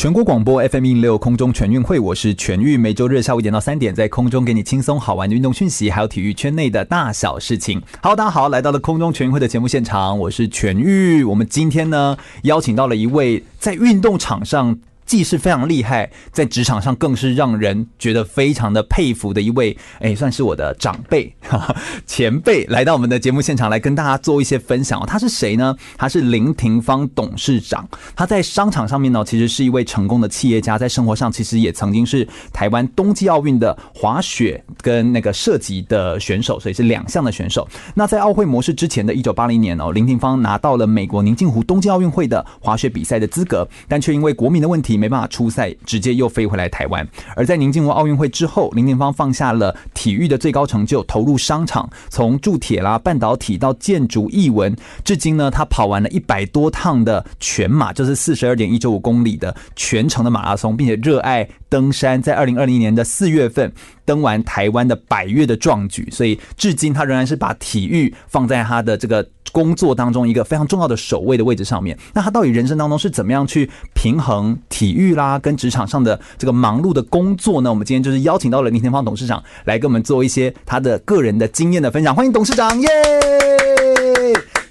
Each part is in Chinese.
全国广播 FM 一零六空中全运会，我是全玉，每周日下午一点到三点，在空中给你轻松好玩的运动讯息，还有体育圈内的大小事情。好，大家好，来到了空中全运会的节目现场，我是全玉。我们今天呢，邀请到了一位在运动场上。既是非常厉害，在职场上更是让人觉得非常的佩服的一位，哎，算是我的长辈、前辈，来到我们的节目现场来跟大家做一些分享哦。他是谁呢？他是林廷芳董事长。他在商场上面呢，其实是一位成功的企业家，在生活上其实也曾经是台湾冬季奥运的滑雪跟那个射击的选手，所以是两项的选手。那在奥会模式之前的一九八零年哦，林廷芳拿到了美国宁静湖冬季奥运会的滑雪比赛的资格，但却因为国民的问题。没办法出赛，直接又飞回来台湾。而在宁静湖奥运会之后，林建芳放下了体育的最高成就，投入商场，从铸铁啦、半导体到建筑艺文，至今呢，他跑完了一百多趟的全马，就是四十二点一九五公里的全程的马拉松，并且热爱登山。在二零二零年的四月份，登完台湾的百岳的壮举，所以至今他仍然是把体育放在他的这个。工作当中一个非常重要的首位的位置上面，那他到底人生当中是怎么样去平衡体育啦跟职场上的这个忙碌的工作呢？我们今天就是邀请到了林廷芳董事长来跟我们做一些他的个人的经验的分享。欢迎董事长，耶！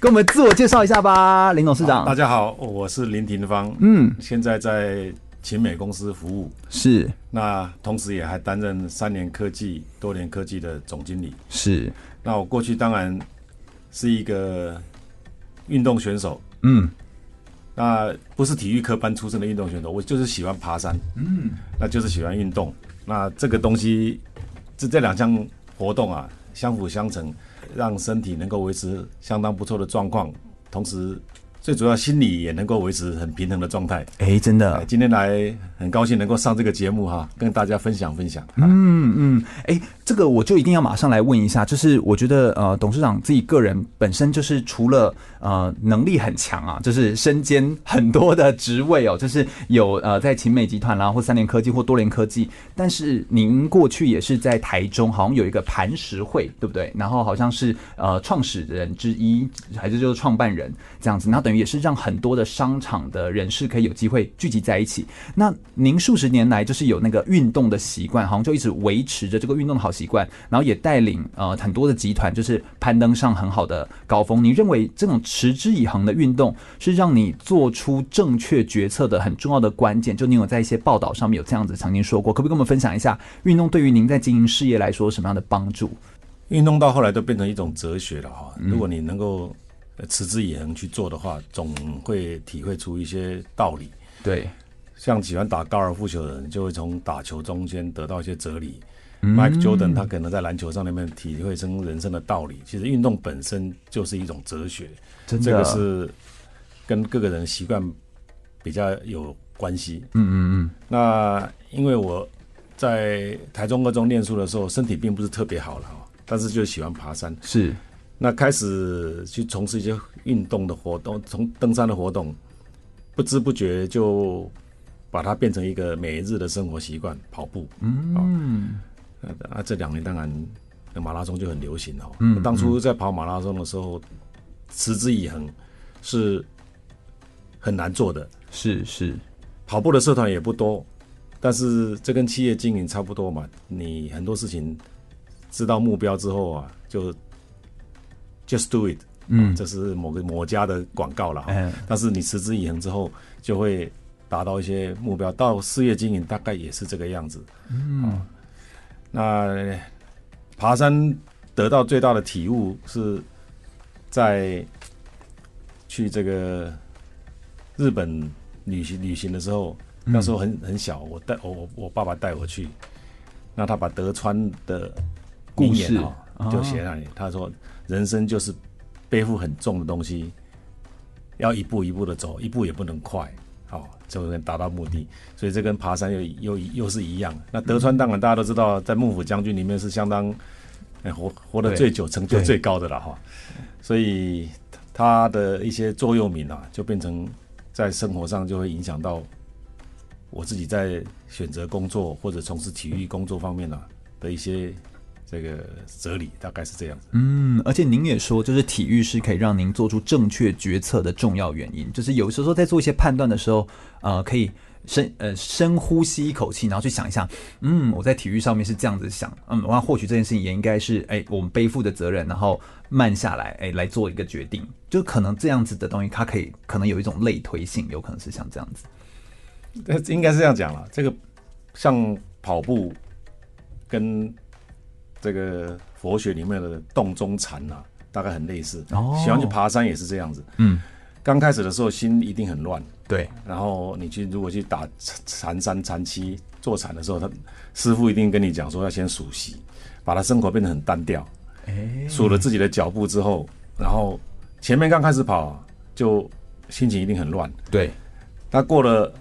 跟我们自我介绍一下吧，林董事长。大家好，我是林廷芳，嗯，现在在勤美公司服务，是。那同时也还担任三联科技、多联科技的总经理，是。那我过去当然。是一个运动选手，嗯，那不是体育科班出身的运动选手，我就是喜欢爬山，嗯，那就是喜欢运动。那这个东西，这这两项活动啊，相辅相成，让身体能够维持相当不错的状况，同时。最主要心理也能够维持很平衡的状态。哎，真的，今天来很高兴能够上这个节目哈，跟大家分享分享。嗯嗯，哎，这个我就一定要马上来问一下，就是我觉得呃，董事长自己个人本身就是除了呃能力很强啊，就是身兼很多的职位哦，就是有呃在勤美集团啦，或三联科技或多联科技，但是您过去也是在台中，好像有一个磐石会，对不对？然后好像是呃创始人之一，还是就是创办人这样子，那等于。也是让很多的商场的人士可以有机会聚集在一起。那您数十年来就是有那个运动的习惯，好像就一直维持着这个运动的好习惯，然后也带领呃很多的集团就是攀登上很好的高峰。你认为这种持之以恒的运动是让你做出正确决策的很重要的关键？就你有在一些报道上面有这样子曾经说过，可不可以跟我们分享一下运动对于您在经营事业来说有什么样的帮助？运动到后来都变成一种哲学了哈。如果你能够。持之以恒去做的话，总会体会出一些道理。对，像喜欢打高尔夫球的人，就会从打球中间得到一些哲理。嗯、Mike Jordan 他可能在篮球上那边体会成人生的道理。其实运动本身就是一种哲学，这个是跟各个人习惯比较有关系。嗯嗯嗯。那因为我在台中二中念书的时候，身体并不是特别好了，但是就喜欢爬山。是。那开始去从事一些运动的活动，从登山的活动，不知不觉就把它变成一个每日的生活习惯，跑步。嗯，啊，这两年当然马拉松就很流行了。嗯，当初在跑马拉松的时候，持之以恒是很难做的。是是，跑步的社团也不多，但是这跟企业经营差不多嘛。你很多事情知道目标之后啊，就 Just do it，嗯，这是某个某家的广告了哈。嗯，但是你持之以恒之后，就会达到一些目标。到事业经营大概也是这个样子。嗯，那爬山得到最大的体悟是在去这个日本旅行旅行的时候，那时候很很小，我带我我爸爸带我去，那他把德川的故事。就写那里，他说。人生就是背负很重的东西，要一步一步的走，一步也不能快，好，就能达到目的。所以这跟爬山又又又是一样。那德川当然大家都知道，在幕府将军里面是相当活活得最久、成就最高的了哈。所以他的一些座右铭啊，就变成在生活上就会影响到我自己在选择工作或者从事体育工作方面啊的一些这个哲理，大概是这样子。嗯，而且您也说，就是体育是可以让您做出正确决策的重要原因，就是有时候在做一些判断的时候，呃，可以。深呃深呼吸一口气，然后去想一想，嗯，我在体育上面是这样子想，嗯，我或许这件事情也应该是，哎，我们背负的责任，然后慢下来，哎，来做一个决定，就可能这样子的东西，它可以可能有一种类推性，有可能是像这样子。应该是这样讲了。这个像跑步跟这个佛学里面的洞中禅啊，大概很类似。哦，喜欢去爬山也是这样子。嗯，刚开始的时候心一定很乱。对，然后你去如果去打禅三禅七坐禅的时候，他师傅一定跟你讲说要先数息，把他生活变得很单调。哎，数了自己的脚步之后，然后前面刚开始跑就心情一定很乱。对，那过了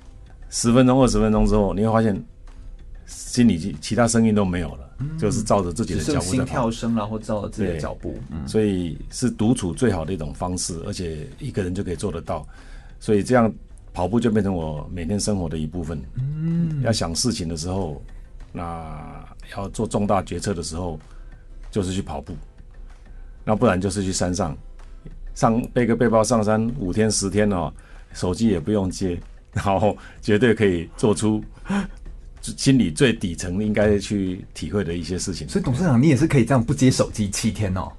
十分钟、二十分钟之后，你会发现心里其他声音都没有了，嗯、就是照着自己的脚步。心跳声，然后照着自己的脚步。嗯，所以是独处最好的一种方式，而且一个人就可以做得到。所以这样。跑步就变成我每天生活的一部分。嗯，要想事情的时候，那要做重大决策的时候，就是去跑步。那不然就是去山上，上背个背包上山五天十天哦，手机也不用接，然后绝对可以做出心里最底层应该去体会的一些事情。所以董事长，你也是可以这样不接手机七天哦。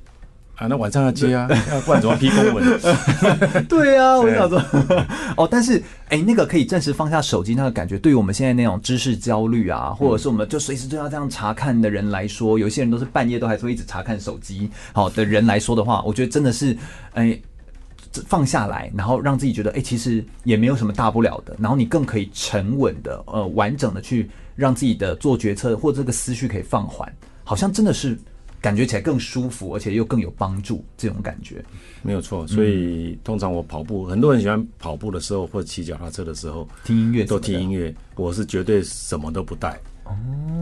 啊，那晚上要接啊，要不然怎么批公文？对啊，我想说，哦，但是，哎、欸，那个可以暂时放下手机，那个感觉，对于我们现在那种知识焦虑啊，或者是我们就随时都要这样查看的人来说，有些人都是半夜都还是会一直查看手机，好的人来说的话，我觉得真的是，哎、欸，放下来，然后让自己觉得，哎、欸，其实也没有什么大不了的，然后你更可以沉稳的，呃，完整的去让自己的做决策或这个思绪可以放缓，好像真的是。感觉起来更舒服，而且又更有帮助，这种感觉没有错。所以通常我跑步，很多人喜欢跑步的时候或者骑脚踏车的时候听音乐，都听音乐。我是绝对什么都不带，哦，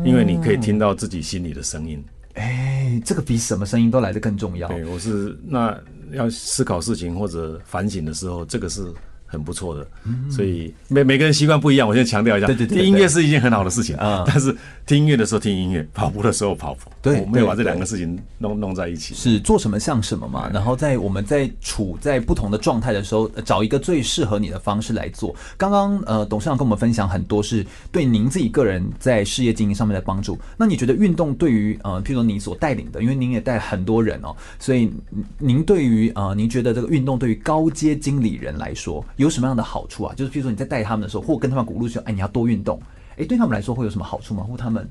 因为你可以听到自己心里的声音。哎，这个比什么声音都来得更重要。对，我是那要思考事情或者反省的时候，这个是。很不错的，所以每每个人习惯不一样。我先强调一下，对对对，听音乐是一件很好的事情啊。但是听音乐的时候听音乐，跑步的时候跑步，对，我没有把这两个事情弄弄在一起。是做什么像什么嘛？然后在我们在处在不同的状态的时候，找一个最适合你的方式来做。刚刚呃，董事长跟我们分享很多是对您自己个人在事业经营上面的帮助。那你觉得运动对于呃，譬如说你所带领的，因为您也带很多人哦，所以您对于呃，您觉得这个运动对于高阶经理人来说？有什么样的好处啊？就是比如说你在带他们的时候，或跟他们鼓励说：“哎，你要多运动。”哎，对他们来说会有什么好处吗？或他们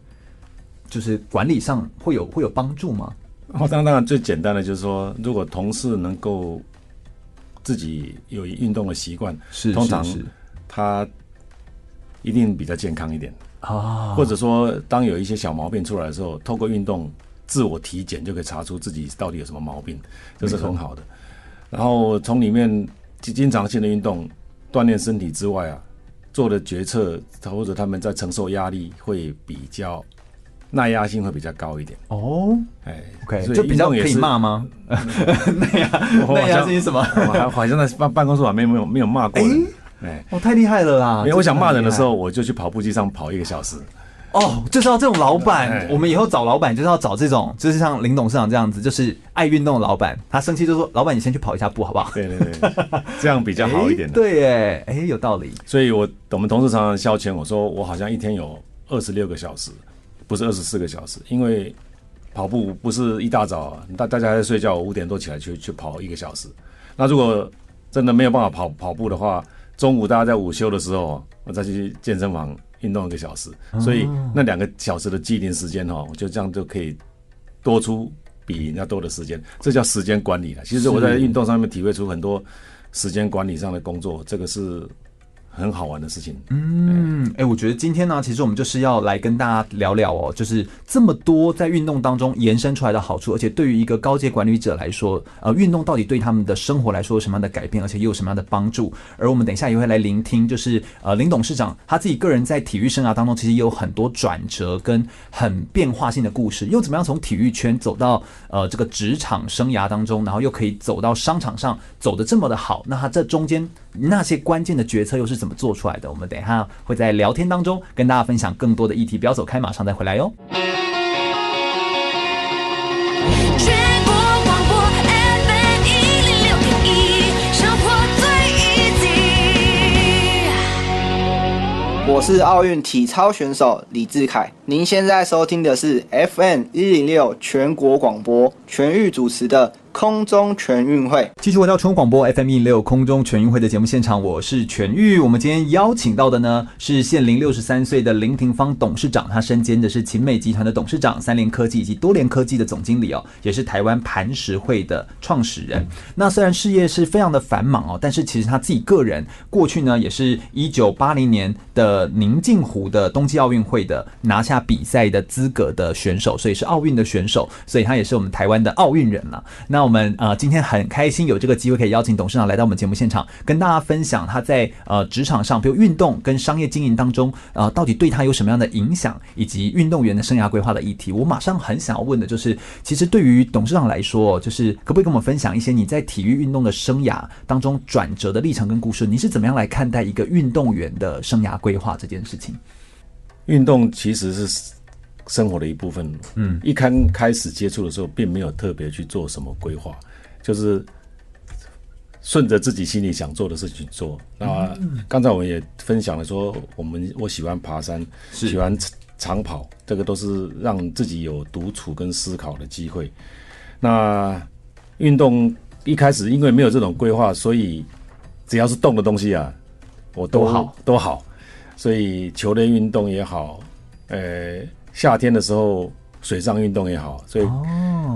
就是管理上会有会有帮助吗？哦，当然，当然，最简单的就是说，如果同事能够自己有运动的习惯，是通常他一定比较健康一点啊。或者说，当有一些小毛病出来的时候，透过运动自我体检就可以查出自己到底有什么毛病，这是很好的。然后从里面。经常性的运动锻炼身体之外啊，做的决策或者他们在承受压力会比较耐压性会比较高一点哦。哎，OK，所以就比较可以骂吗？耐压耐压性什么？好，好像在办办公室里面没有没有骂过人。哎，我太厉害了啦！因为我想骂人的时候，我就去跑步机上跑一个小时。哦，就是要这种老板，我们以后找老板就是要找这种，就是像林董事长这样子，就是爱运动的老板。他生气就说：“老板，你先去跑一下步，好不好？”对对对，这样比较好一点。对，哎，哎，有道理。所以我我们同事常常消遣我说，我好像一天有二十六个小时，不是二十四个小时，因为跑步不是一大早大大家还在睡觉，我五点多起来去去跑一个小时。那如果真的没有办法跑跑步的话，中午大家在午休的时候，我再去健身房。运动一个小时，所以那两个小时的机灵时间哈，就这样就可以多出比人家多的时间，这叫时间管理了。其实我在运动上面体会出很多时间管理上的工作，这个是很好玩的事情。嗯，哎、我觉得今天呢，其实我们就是要来跟大家聊聊哦，就是这么多在运动当中延伸出来的好处，而且对于一个高阶管理者来说，呃，运动到底对他们的生活来说有什么样的改变，而且又有什么样的帮助？而我们等一下也会来聆听，就是呃林董事长他自己个人在体育生涯当中，其实也有很多转折跟很变化性的故事，又怎么样从体育圈走到呃这个职场生涯当中，然后又可以走到商场上走得这么的好？那他这中间那些关键的决策又是怎么做出来的？我们等一下会在聊天当中跟大家分享更多的议题。不要走开，马上再回来哟。全国广播 FM 一零六点一，生活最 easy。我是奥运体操选手李志凯，您现在收听的是 FM 一零六全国广播全域主持的。空中全运会，继续回到全国广播 FM 一零六空中全运会的节目现场，我是全域。我们今天邀请到的呢是现龄六十三岁的林廷芳董事长，他身兼的是勤美集团的董事长、三联科技以及多联科技的总经理哦，也是台湾磐石会的创始人。那虽然事业是非常的繁忙哦，但是其实他自己个人过去呢，也是一九八零年的宁静湖的冬季奥运会的拿下比赛的资格的选手，所以是奥运的选手，所以他也是我们台湾的奥运人了。那我们呃今天很开心有这个机会可以邀请董事长来到我们节目现场，跟大家分享他在呃职场上，比如运动跟商业经营当中，呃到底对他有什么样的影响，以及运动员的生涯规划的议题。我马上很想要问的就是，其实对于董事长来说，就是可不可以跟我们分享一些你在体育运动的生涯当中转折的历程跟故事？你是怎么样来看待一个运动员的生涯规划这件事情？运动其实是。生活的一部分，嗯，一刚开始接触的时候，并没有特别去做什么规划，就是顺着自己心里想做的事情做。那刚才我们也分享了说，我们我喜欢爬山，喜欢长跑，这个都是让自己有独处跟思考的机会。那运动一开始因为没有这种规划，所以只要是动的东西啊，我都好都好，所以球类运动也好，呃。夏天的时候，水上运动也好，所以，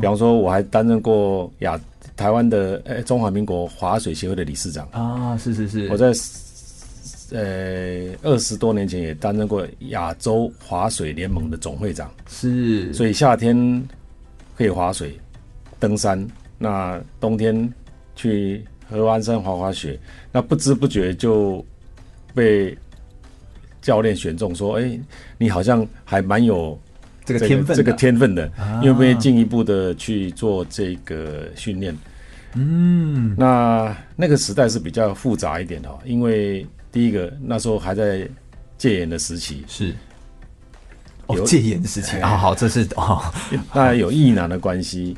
比方说，我还担任过亚台湾的呃中华民国划水协会的理事长啊，是是是，我在呃二十多年前也担任过亚洲划水联盟的总会长，是，所以夏天可以划水、登山，那冬天去合欢山滑滑雪，那不知不觉就被。教练选中说：“哎、欸，你好像还蛮有这个天分，这个天分的，因为进一步的去做这个训练。嗯，那那个时代是比较复杂一点哦，因为第一个那时候还在戒严的时期，是。哦，戒严的时期啊，好，这是哦，那有意难的关系，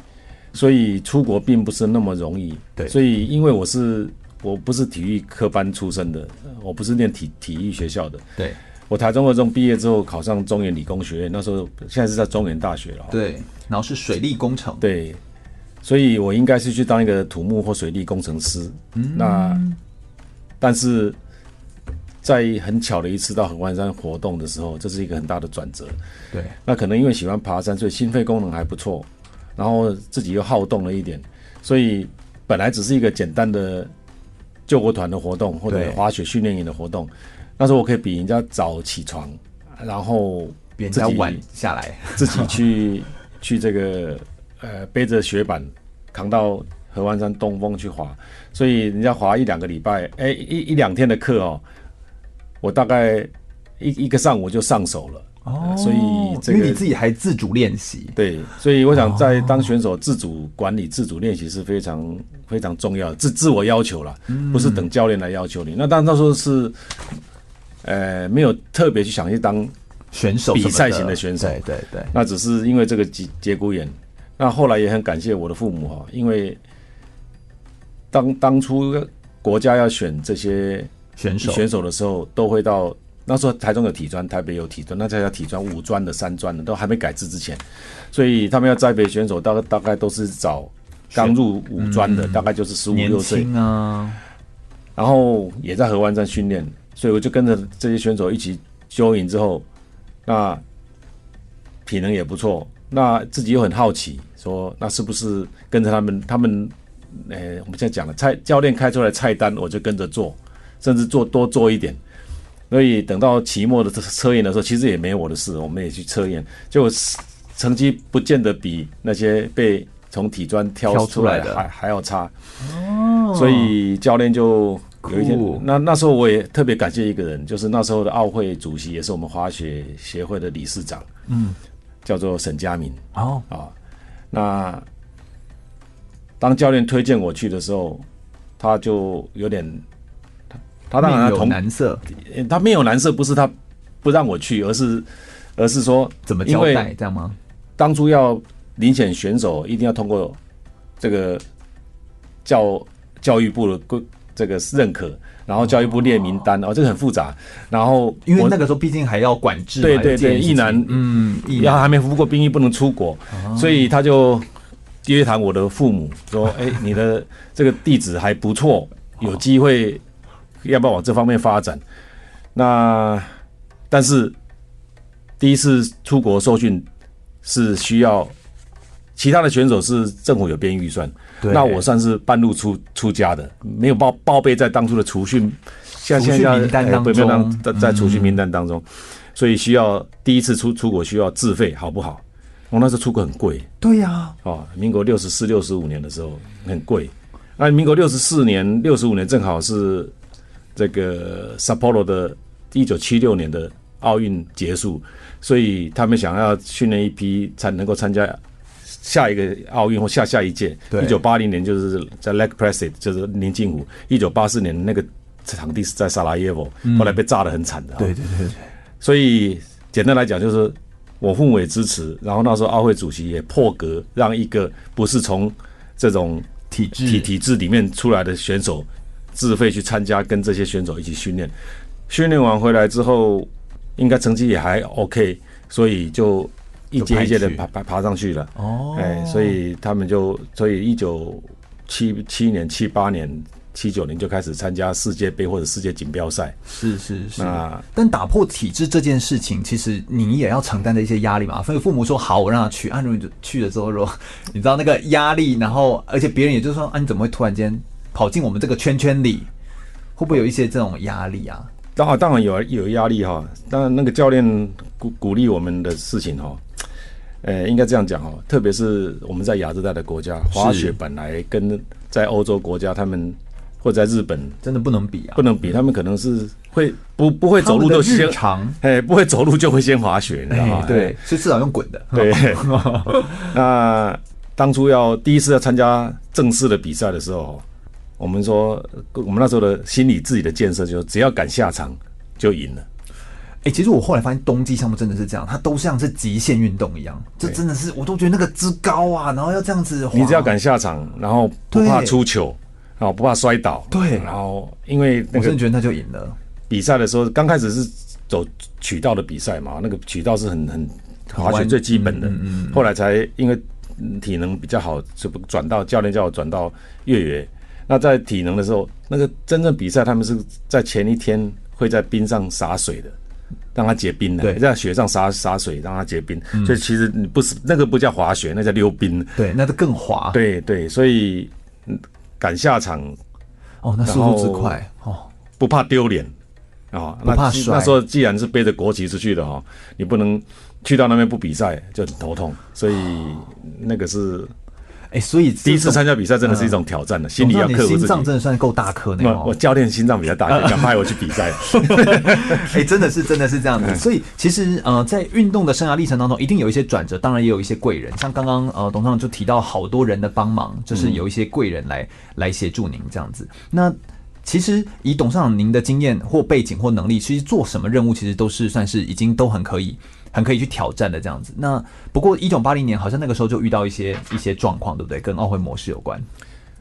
所以出国并不是那么容易。对，所以因为我是。”我不是体育科班出身的，我不是念体体育学校的。对，我台中二中毕业之后考上中原理工学院，那时候现在是在中原大学了。对，然后是水利工程。对，所以我应该是去当一个土木或水利工程师。嗯，那但是在很巧的一次到合欢山活动的时候，这是一个很大的转折。对，那可能因为喜欢爬山，所以心肺功能还不错，然后自己又好动了一点，所以本来只是一个简单的。救国团的活动或者滑雪训练营的活动，那时候我可以比人家早起床，然后比人家晚下来，自己去去这个呃背着雪板扛到合欢山东峰去滑，所以人家滑一两个礼拜，哎、欸、一一两天的课哦，我大概一一个上午就上手了。哦，所以这个因为你自己还自主练习，对，所以我想在当选手自主管理、自主练习是非常非常重要的，自自我要求了，不是等教练来要求你。那当然那时候是，呃，没有特别去想去当选手，比赛型的选手，对对对。那只是因为这个节节骨眼。那后来也很感谢我的父母哈，因为当当初国家要选这些选手选手的时候，都会到。那时候台中有体专，台北有体专，那才叫体专五专的、三专的，都还没改制之前，所以他们要栽培选手，大概大概都是找刚入五专的，大概就是十五六岁啊。然后也在河湾站训练，所以我就跟着这些选手一起修营之后，那体能也不错，那自己又很好奇，说那是不是跟着他们？他们，诶，我们现在讲了菜教练开出来菜单，我就跟着做，甚至做多做一点。所以等到期末的测验的时候，其实也没有我的事，我们也去测验，结果成绩不见得比那些被从体专挑出来的还还要差。哦，所以教练就有一天，那那时候我也特别感谢一个人，就是那时候的奥会主席，也是我们滑雪协会的理事长，嗯，叫做沈佳明。哦啊，那当教练推荐我去的时候，他就有点。他当然他同难色，他面有难色，不是他不让我去，而是而是说怎么交代这样吗？当初要遴选选手，一定要通过这个教教育部的这个认可，然后教育部列名单，哦，这个很复杂。然后因为那个时候毕竟还要管制，对对对，役男嗯，要还没服过兵役不能出国，所以他就约谈我的父母说：“哎，你的这个地址还不错，有机会。”要不要往这方面发展？那但是第一次出国受训是需要其他的选手是政府有编预算，那我算是半路出出家的，没有报报备在当初的储训，像现在名单当中，在在储训名单当中，所以需要第一次出出国需要自费，好不好？我那时候出国很贵，对呀，哦，民国六十四、六十五年的时候很贵，那民国六十四年、六十五年正好是。这个 Sapporo 的一九七六年的奥运结束，所以他们想要训练一批才能够参加下一个奥运或下下一届。一九八零年就是在 Lake Placid，就是宁静湖。一九八四年那个场地是在萨拉耶夫，后来被炸得很惨的。对对对。所以简单来讲，就是我父母也支持，然后那时候奥会主席也破格让一个不是从这种体制体体制里面出来的选手。自费去参加，跟这些选手一起训练，训练完回来之后，应该成绩也还 OK，所以就一阶一阶的爬爬爬上去了。哦，哎，所以他们就，所以一九七七年、七八年、七九年就开始参加世界杯或者世界锦标赛。是是是。那但打破体制这件事情，其实你也要承担的一些压力嘛。所以父母说好，我让他去。按照去了之后，说 你知道那个压力，然后而且别人也就是说啊，你怎么会突然间？跑进我们这个圈圈里，会不会有一些这种压力啊？当然，当然有有压力哈。当然，那个教练鼓鼓励我们的事情哈，呃，应该这样讲哈。特别是我们在亚热带的国家，滑雪本来跟在欧洲国家，他们或者在日本真的不能比啊，不能比。他们可能是会不不会走路就先长，哎，不会走路就会先滑雪，你知道吗？对，所以至少用滚的。对，那当初要第一次要参加正式的比赛的时候。我们说，我们那时候的心理自己的建设，就是只要敢下场就赢了。哎、欸，其实我后来发现冬季项目真的是这样，它都像是极限运动一样，这真的是我都觉得那个之高啊，然后要这样子，你只要敢下场，然后不怕出糗，然后不怕摔倒，对，然后因为那个我真的觉得那就赢了。比赛的时候，刚开始是走渠道的比赛嘛，那个渠道是很很滑雪最基本的，嗯嗯嗯，后来才因为体能比较好，就不转到教练叫我转到越野。那在体能的时候，那个真正比赛，他们是在前一天会在冰上洒水的，让它结冰的。对，在雪上洒洒水，让它结冰。嗯、所以其实你不是那个不叫滑雪，那叫溜冰。对，那就更滑。对对，所以赶下场哦，那速度之快哦，不怕丢脸哦，那怕摔。那时候既然是背着国旗出去的哈，你不能去到那边不比赛就很头痛，所以那个是。哎，所以第一次参加比赛真的是一种挑战的，心理要克服自己。心脏真的算够大颗那种。我教练心脏比较大，敢派我去比赛。哎，真的是真的是这样子。所以其实呃，在运动的生涯历程当中，一定有一些转折，当然也有一些贵人。像刚刚呃董事长就提到好多人的帮忙，就是有一些贵人来来协助您这样子。那其实以董事长您的经验或背景或能力，其实做什么任务，其实都是算是已经都很可以。很可以去挑战的这样子。那不过一九八零年好像那个时候就遇到一些一些状况，对不对？跟奥会模式有关。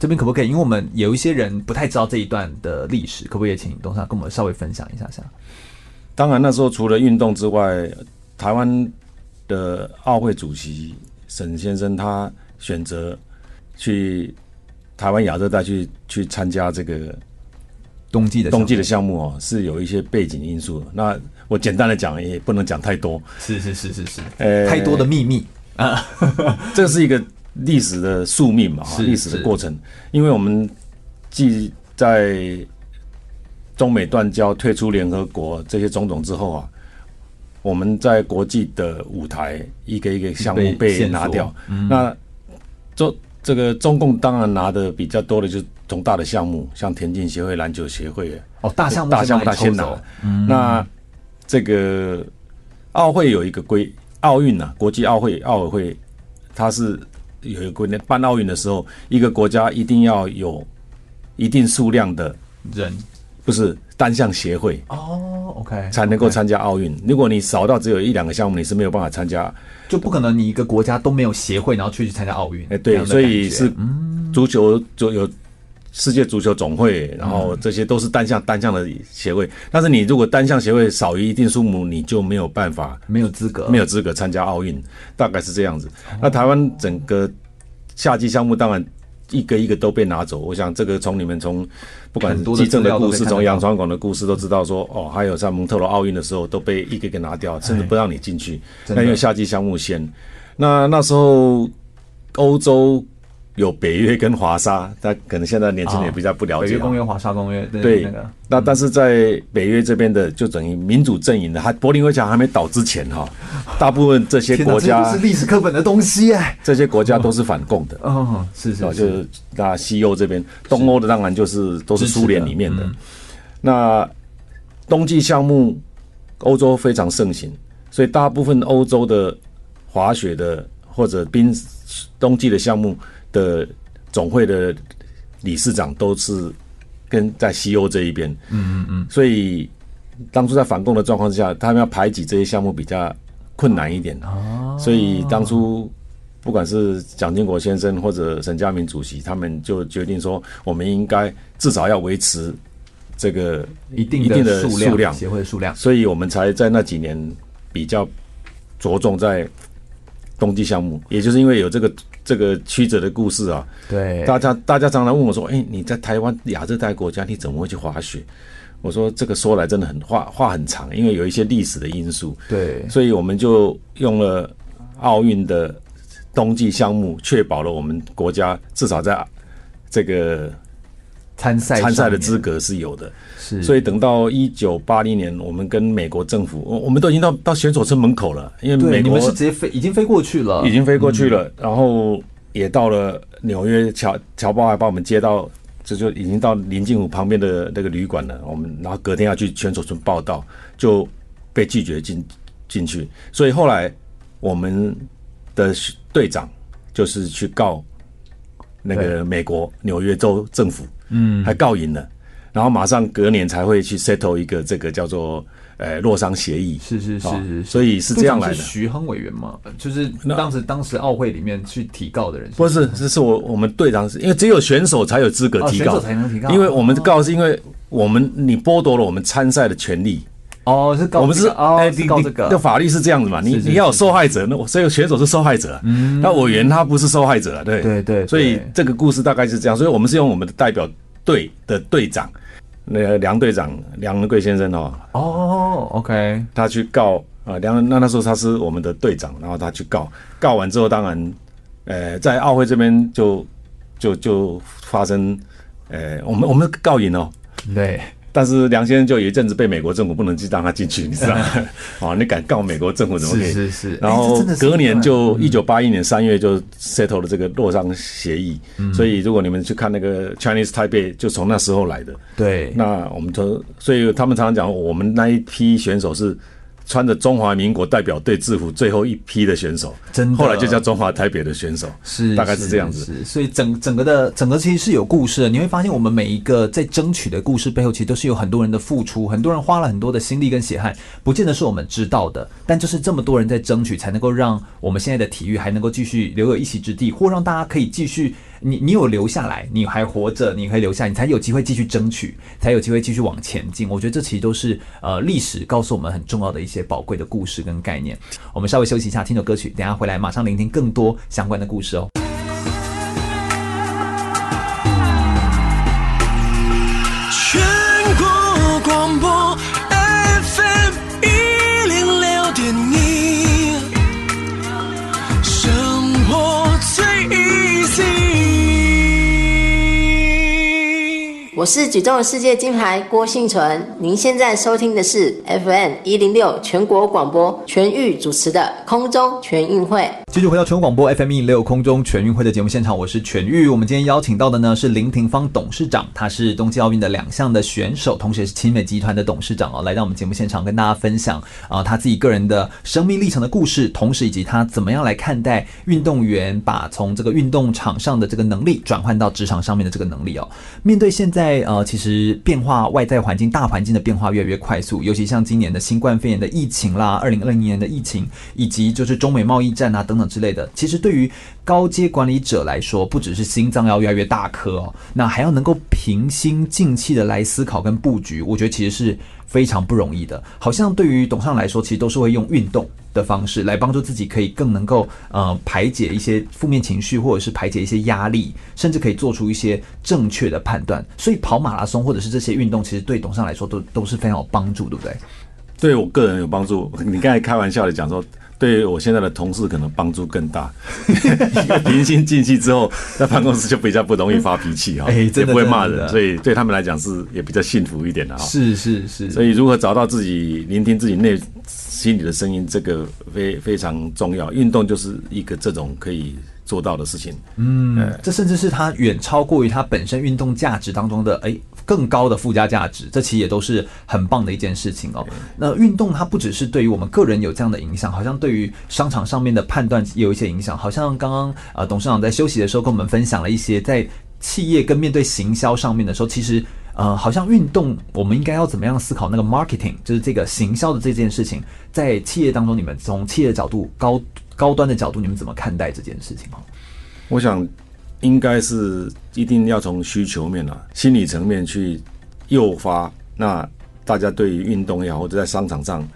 这边可不可以？因为我们有一些人不太知道这一段的历史，可不可以请董事长跟我们稍微分享一下下？当然那时候除了运动之外，台湾的奥会主席沈先生他选择去台湾亚热带去去参加这个冬季的冬季的项目哦，是有一些背景因素。那我简单的讲，也不能讲太多。是是是是是，呃，太多的秘密啊，这是一个历史的宿命嘛，历史的过程。因为我们既在中美断交、退出联合国这些种种之后啊，我们在国际的舞台一个一个项目被拿掉。嗯、那中这个中共当然拿的比较多的就是中大的项目，像田径协会、篮球协会哦，大项目大项目他先拿。嗯、那这个奥会有一个规，奥运啊，国际奥会奥委会，它是有一个规定，办奥运的时候，一个国家一定要有一定数量的人。不是单项协会哦，OK，才能够参加奥运。如果你少到只有一两个项目，你是没有办法参加，就不可能你一个国家都没有协会，然后去参加奥运。哎，对，所以是足球就有世界足球总会，然后这些都是单项单项的协会。但是你如果单项协会少于一定数目，你就没有办法，没有资格，没有资格参加奥运，大概是这样子。那台湾整个夏季项目当然。一个一个都被拿走，我想这个从你们从不管地震的故事，从杨传广的故事都知道说，哦，还有在蒙特罗奥运的时候都被一个一个拿掉，甚至不让你进去。那因为夏季项目先，那那时候欧洲。有北约跟华沙，但可能现在年轻人也比较不了解。北约公约、华沙公约，对，那但是在北约这边的，就等于民主阵营的，还柏林围墙还没倒之前哈，大部分这些国家是历史课本的东西哎，这些国家都是反共的。哦，是是，就是那西欧这边，东欧的当然就是都是苏联里面的。那冬季项目欧洲非常盛行，所以大部分欧洲的滑雪的或者冰冬季的项目。的总会的理事长都是跟在西欧这一边，嗯嗯嗯，所以当初在反共的状况之下，他们要排挤这些项目比较困难一点，哦，所以当初不管是蒋经国先生或者沈佳明主席，他们就决定说，我们应该至少要维持这个一定的数量，协会数量，所以我们才在那几年比较着重在冬季项目，也就是因为有这个。这个曲折的故事啊，对，大家大家常常问我说：“哎，你在台湾亚热带国家，你怎么会去滑雪？”我说：“这个说来真的很话话很长，因为有一些历史的因素。”对，所以我们就用了奥运的冬季项目，确保了我们国家至少在这个参赛参赛的资格是有的。是，所以等到一九八零年，我们跟美国政府，我我们都已经到到选手村门口了，因为美国你们是直接飞，已经飞过去了，已经飞过去了，嗯、然后也到了纽约，侨侨胞还把我们接到，这就已经到临近湖旁边的那个旅馆了。我们然后隔天要去选手村报道，就被拒绝进进去。所以后来我们的队长就是去告那个美国纽约州政府，嗯，还告赢了。然后马上隔年才会去 settle 一个这个叫做呃洛桑协议，是是是是，所以是这样来的。徐亨委员嘛，就是当时当时奥会里面去提告的人，不是，这是我我们队长是因为只有选手才有资格提告，选手才能提告，因为我们告是因为我们你剥夺了我们参赛的权利。哦，是告我们是哦，是告这个，的法律是这样子嘛？你你要有受害者，那我所以选手是受害者，那委员他不是受害者，对对对，所以这个故事大概是这样，所以我们是用我们的代表队的队长。那个梁队长梁文贵先生哦，哦，OK，他去告啊梁那那时候他是我们的队长，然后他去告，告完之后当然，呃，在奥会这边就就就发生，呃，我们我们告赢哦，对。但是梁先生就有一阵子被美国政府不能去让他进去，你知道吗？哦，你敢告美国政府怎么可以？是是是。然后隔年就一九八一年三月就 settle 了这个洛桑协议，所以如果你们去看那个 Chinese Taipei，就从那时候来的。对。那我们都，所以他们常常讲，我们那一批选手是。穿着中华民国代表队制服最后一批的选手，后来就叫中华台北的选手，是大概是这样子。是，所以整整个的整个其实是有故事的。你会发现，我们每一个在争取的故事背后，其实都是有很多人的付出，很多人花了很多的心力跟血汗，不见得是我们知道的。但就是这么多人在争取，才能够让我们现在的体育还能够继续留有一席之地，或让大家可以继续。你你有留下来，你还活着，你可以留下，你才有机会继续争取，才有机会继续往前进。我觉得这其实都是呃历史告诉我们很重要的一些宝贵的故事跟概念。我们稍微休息一下，听首歌曲，等下回来马上聆听更多相关的故事哦。我是举重世界金牌郭婞淳，您现在收听的是 FM 一零六全国广播全域主持的空中全运会。继续回到全国广播 FM 一零六空中全运会的节目现场，我是全玉。我们今天邀请到的呢是林廷芳董事长，他是冬季奥运的两项的选手，同时也是清美集团的董事长哦，来到我们节目现场跟大家分享啊、他自己个人的生命历程的故事，同时以及他怎么样来看待运动员把从这个运动场上的这个能力转换到职场上面的这个能力哦。面对现在在呃其实变化外在环境大环境的变化越来越快速，尤其像今年的新冠肺炎的疫情啦，二零二零年的疫情，以及就是中美贸易战啊等等之类的，其实对于高阶管理者来说，不只是心脏要越来越大颗哦，那还要能够平心静气的来思考跟布局，我觉得其实是非常不容易的。好像对于董尚来说，其实都是会用运动的方式来帮助自己，可以更能够呃排解一些负面情绪，或者是排解一些压力，甚至可以做出一些正确的判断。所以跑马拉松或者是这些运动，其实对董尚来说都都是非常有帮助，对不对？对我个人有帮助。你刚才开玩笑的讲说。对我现在的同事可能帮助更大，平心静气之后，在办公室就比较不容易发脾气哈，也不会骂人，所以对他们来讲是也比较幸福一点的哈。是是是，所以如何找到自己，聆听自己内心里的声音，这个非非常重要。运动就是一个这种可以做到的事情。嗯，这甚至是它远超过于它本身运动价值当中的哎。更高的附加价值，这其实也都是很棒的一件事情哦。那运动它不只是对于我们个人有这样的影响，好像对于商场上面的判断也有一些影响。好像刚刚呃董事长在休息的时候跟我们分享了一些，在企业跟面对行销上面的时候，其实呃好像运动我们应该要怎么样思考那个 marketing，就是这个行销的这件事情，在企业当中，你们从企业的角度高高端的角度，你们怎么看待这件事情？我想。应该是一定要从需求面啊，心理层面去诱发。那大家对于运动也好，或者在商场上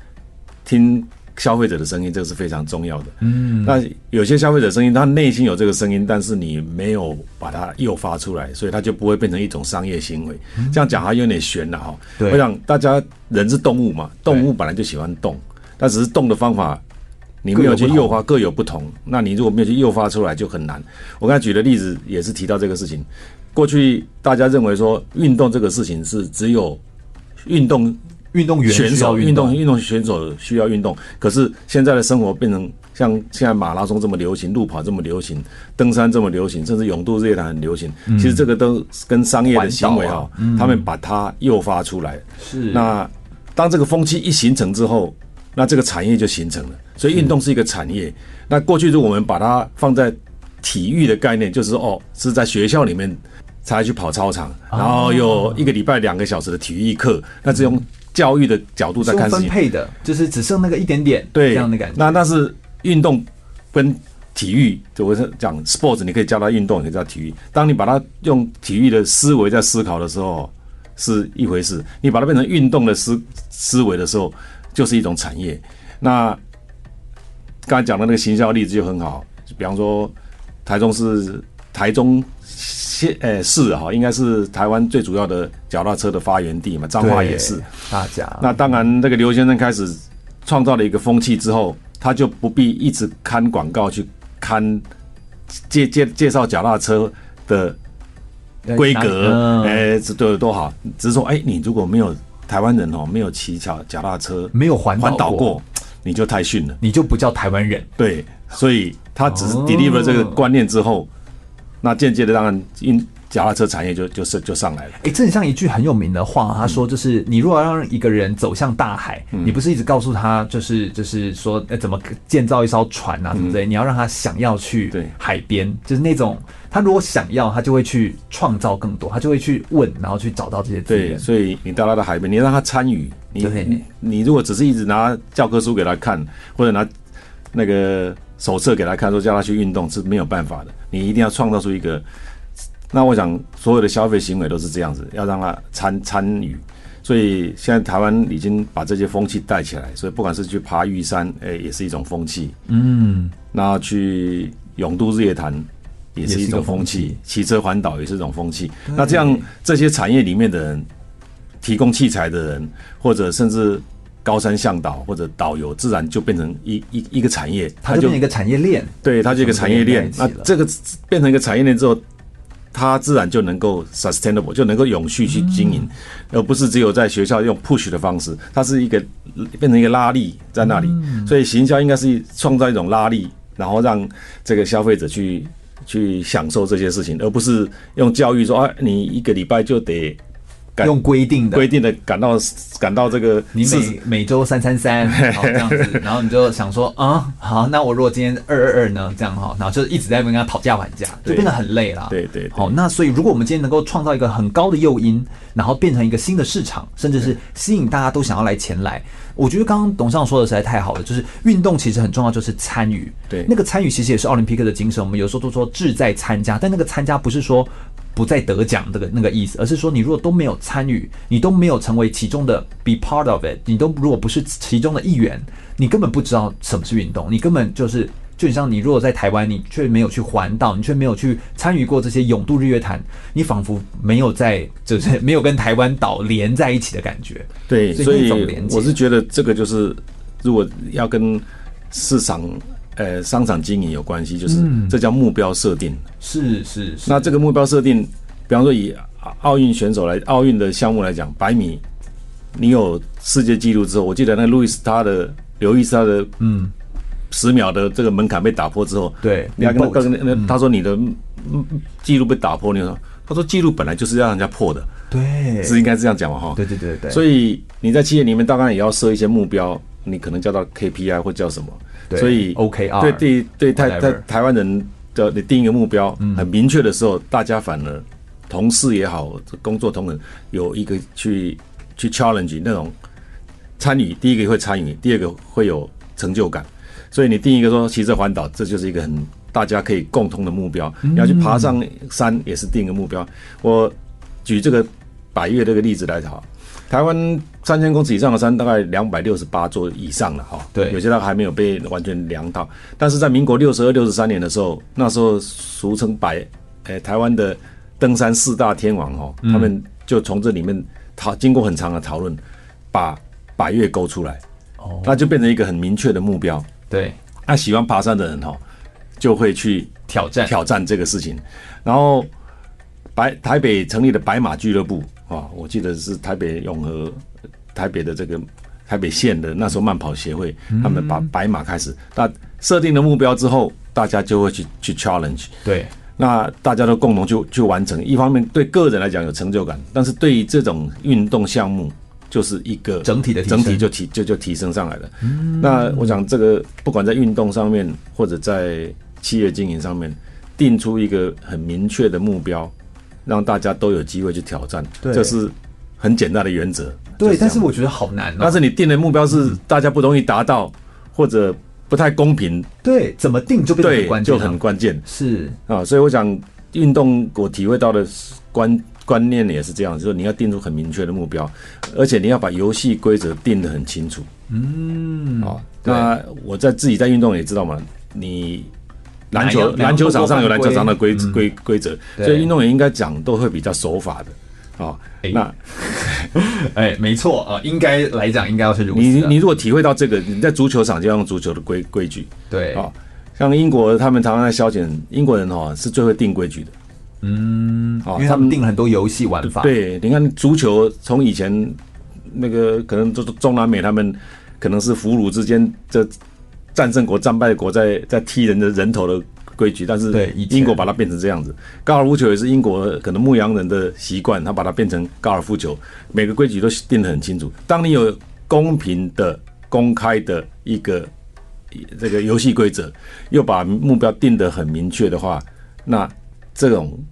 听消费者的声音，这个是非常重要的。嗯，那有些消费者声音，他内心有这个声音，但是你没有把它诱发出来，所以他就不会变成一种商业行为。这样讲还有点悬了哈。我想大家人是动物嘛，动物本来就喜欢动，但只是动的方法。你没有去诱发，各有不同。那你如果没有去诱发出来，就很难。我刚才举的例子也是提到这个事情。过去大家认为说，运动这个事情是只有运动运动员选手、运动运动选手需要运动。可是现在的生活变成像现在马拉松这么流行，路跑这么流行，登山这么流行，甚至永渡日月潭很流行。其实这个都跟商业的行为哈，他们把它诱发出来。是。那当这个风气一形成之后，那这个产业就形成了。所以运动是一个产业。那过去如果我们把它放在体育的概念，就是说哦，是在学校里面才去跑操场，然后有一个礼拜两个小时的体育课。那这种教育的角度在看，分配的，就是只剩那个一点点，对这样的感觉。那那是运动跟体育，就我是讲 sports，你可以叫它运动，也可以叫体育。当你把它用体育的思维在思考的时候，是一回事；你把它变成运动的思思维的时候，就是一种产业。那刚才讲的那个行销例子就很好，比方说台中市台中县诶市哈，应该是台湾最主要的脚踏车的发源地嘛，彰化也是。大家那当然，这个刘先生开始创造了一个风气之后，他就不必一直看广告去看介介介绍脚踏车的规格，哎，这都有多好。只是说，哎，你如果没有台湾人哦，没有骑脚脚踏车，没有环岛过。你就太逊了，你就不叫台湾人。对，所以他只是 deliver 这个观念之后，哦、那间接的当然因。脚踏车产业就就是就上来了。哎，这很像一句很有名的话，他说就是你如果要让一个人走向大海，你不是一直告诉他就是就是说怎么建造一艘船啊，对不对？你要让他想要去海边，就是那种他如果想要，他就会去创造更多，他就会去问，然后去找到这些资源。对，所以你到他的海边，你让他参与，你你如果只是一直拿教科书给他看，或者拿那个手册给他看，说叫他去运动是没有办法的。你一定要创造出一个。那我想，所有的消费行为都是这样子，要让他参参与。所以现在台湾已经把这些风气带起来，所以不管是去爬玉山，哎，也是一种风气。嗯，那去永渡日月潭也是一种风气，骑车环岛也是一种风气。那这样这些产业里面的人，提供器材的人，或者甚至高山向导或者导游，自然就变成一一一个产业，它就变成一个产业链。对，它就一个产业链。那这个变成一个产业链之后。它自然就能够 sustainable，就能够永续去经营，而不是只有在学校用 push 的方式，它是一个变成一个拉力在那里。所以行销应该是创造一种拉力，然后让这个消费者去去享受这些事情，而不是用教育说啊，你一个礼拜就得。用规定的规定的赶到赶到这个，你每每周三三三，好这样子，然后你就想说啊，好，那我如果今天二二二呢，这样哈，然后就一直在跟他讨价还价，就变得很累了。对对，对，好，那所以如果我们今天能够创造一个很高的诱因，然后变成一个新的市场，甚至是吸引大家都想要来前来，我觉得刚刚董事长说的实在太好了，就是运动其实很重要，就是参与。对，那个参与其实也是奥林匹克的精神。我们有时候都说志在参加，但那个参加不是说。不再得奖这个那个意思，而是说你如果都没有参与，你都没有成为其中的 be part of it，你都如果不是其中的一员，你根本不知道什么是运动，你根本就是就像你如果在台湾，你却没有去环岛，你却没有去参与过这些永渡日月潭，你仿佛没有在就是没有跟台湾岛连在一起的感觉。对，所以我是觉得这个就是如果要跟市场。呃，商场经营有关系，就是这叫目标设定。是是是。那这个目标设定，比方说以奥运选手来，奥运的项目来讲，百米，你有世界纪录之后，我记得那路易斯他的刘易斯他的嗯十秒的这个门槛被打破之后，对，你要跟他跟那他说你的记录被打破，你说他说记录本来就是要让人家破的，对，是应该这样讲嘛哈？对对对对。所以你在企业里面当然也要设一些目标，你可能叫到 KPI 或叫什么。所以，OK 啊，对对对，台台台湾人的你定一个目标很明确的时候，大家反而同事也好，工作同仁有一个去去 challenge 那种参与，第一个会参与，第二个会有成就感。所以你定一个说骑车环岛，这就是一个很大家可以共同的目标。你要去爬上山，也是定一个目标。我举这个百越这个例子来讲。台湾三千公尺以上的山大概两百六十八座以上了哈，对，有些它还没有被完全量到。但是在民国六十二、六十三年的时候，那时候俗称百，诶、欸，台湾的登山四大天王哈，他们就从这里面讨经过很长的讨论，把百岳勾出来，哦，那就变成一个很明确的目标。对，那喜欢爬山的人哈，就会去挑战挑战这个事情。然后白台北成立的白马俱乐部。啊，我记得是台北永和，台北的这个台北县的那时候慢跑协会，他们把白马开始，那设定了目标之后，大家就会去去 challenge，对，那大家都共同就去完成。一方面对个人来讲有成就感，但是对于这种运动项目，就是一个整体的整体就提就就提升上来了。那我想这个不管在运动上面或者在企业经营上面，定出一个很明确的目标。让大家都有机会去挑战，这是很简单的原则。对，但是我觉得好难哦。但是你定的目标是大家不容易达到，或者不太公平。对，怎么定就变得很关键，就很关键。是啊，所以我想运动我体会到的观观念也是这样，就是你要定出很明确的目标，而且你要把游戏规则定得很清楚。嗯，啊，那我在自己在运动也知道嘛，你。篮球篮球场上有篮球场的规规规则，所以运动员应该讲都会比较守法的啊。那 哎，没错啊，应该来讲应该要是如此。你你如果体会到这个，你在足球场就要用足球的规规矩。对啊，像英国他们常常在消遣，英国人哦是最会定规矩的。嗯，哦因为他们定了很多游戏玩法。对，你看足球从以前那个可能中中南美他们可能是俘虏之间这。战胜国、战败国在在踢人的人头的规矩，但是英国把它变成这样子。高尔夫球也是英国可能牧羊人的习惯，他把它变成高尔夫球，每个规矩都定得很清楚。当你有公平的、公开的一个这个游戏规则，又把目标定得很明确的话，那这种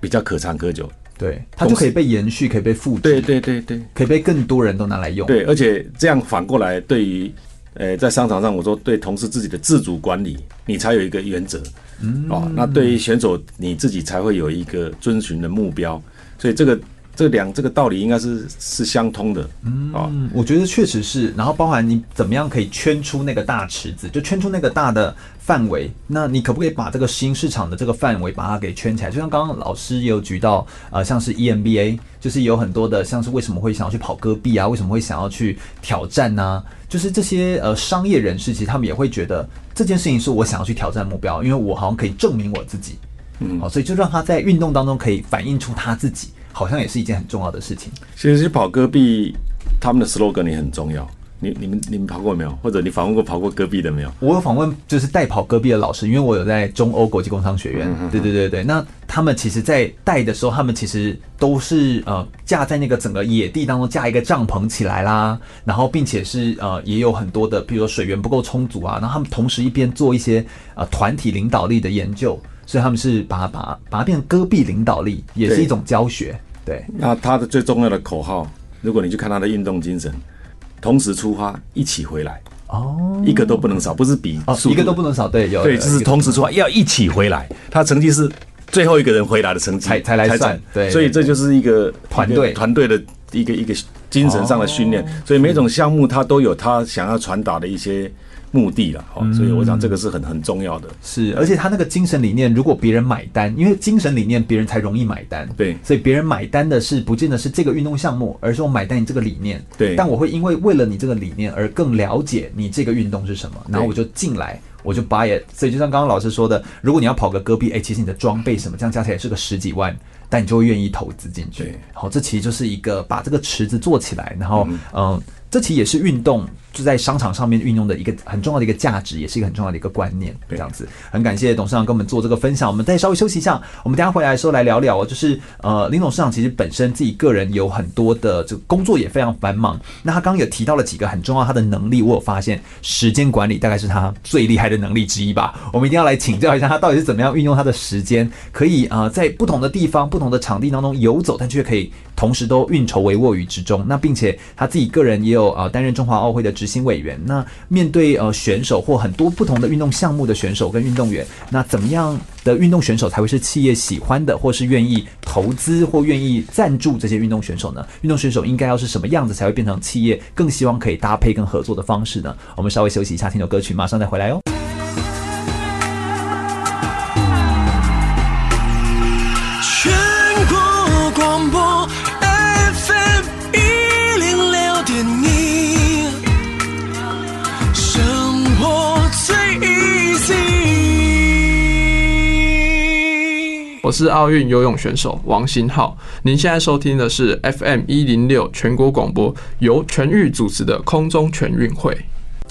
比较可长可久。对，它就可以被延续，可以被复制。对对对对，可以被更多人都拿来用。对，而且这样反过来对于。诶，在商场上，我说对同事自己的自主管理，你才有一个原则，嗯，哦，那对于选手，你自己才会有一个遵循的目标，所以这个。这两这个道理应该是是相通的，嗯，啊，我觉得确实是。然后包含你怎么样可以圈出那个大池子，就圈出那个大的范围。那你可不可以把这个新市场的这个范围把它给圈起来？就像刚刚老师也有举到，呃，像是 EMBA，就是有很多的，像是为什么会想要去跑戈壁啊？为什么会想要去挑战呢、啊？就是这些呃商业人士，其实他们也会觉得这件事情是我想要去挑战目标，因为我好像可以证明我自己。嗯，好，所以就让他在运动当中可以反映出他自己，好像也是一件很重要的事情。其实跑戈壁，他们的 slogan 也很重要。你你们你们跑过没有？或者你访问过跑过戈壁的没有？我有访问，就是带跑戈壁的老师，因为我有在中欧国际工商学院。对对对对，那他们其实，在带的时候，他们其实都是呃架在那个整个野地当中架一个帐篷起来啦，然后并且是呃也有很多的，比如说水源不够充足啊，然后他们同时一边做一些呃团体领导力的研究，所以他们是把它把把它变成戈壁领导力，也是一种教学。对，对那他的最重要的口号，如果你去看他的运动精神。同时出发，一起回来。哦，一个都不能少，不是比哦，一个都不能少，对，有对，就是同时出发，要一起回来。他成绩是最后一个人回来的成绩。才才来算，对，所以这就是一个团队。团队的一个一个精神上的训练。所以每种项目他都有他想要传达的一些。目的了，哦，所以我想这个是很很重要的。是，而且他那个精神理念，如果别人买单，因为精神理念别人才容易买单，对，所以别人买单的是不见得是这个运动项目，而是我买单你这个理念，对。但我会因为为了你这个理念而更了解你这个运动是什么，然后我就进来，我就 buy it。所以就像刚刚老师说的，如果你要跑个戈壁，哎，其实你的装备什么这样加起来是个十几万，但你就会愿意投资进去。好，这其实就是一个把这个池子做起来，然后嗯。呃这其实也是运动就在商场上面运用的一个很重要的一个价值，也是一个很重要的一个观念。这样子，很感谢董事长跟我们做这个分享。我们再稍微休息一下，我们等下回来的时候来聊聊哦。就是呃，林董事长其实本身自己个人有很多的这个工作也非常繁忙。那他刚刚有提到了几个很重要他的能力，我有发现时间管理大概是他最厉害的能力之一吧。我们一定要来请教一下他到底是怎么样运用他的时间，可以啊、呃、在不同的地方、不同的场地当中游走，但却可以同时都运筹帷幄于之中。那并且他自己个人也有啊担任中华奥会的执行委员，那面对呃选手或很多不同的运动项目的选手跟运动员，那怎么样的运动选手才会是企业喜欢的，或是愿意投资或愿意赞助这些运动选手呢？运动选手应该要是什么样子才会变成企业更希望可以搭配跟合作的方式呢？我们稍微休息一下，听首歌曲，马上再回来哦。是奥运游泳选手王新浩，您现在收听的是 FM 一零六全国广播，由全域主持的空中全运会。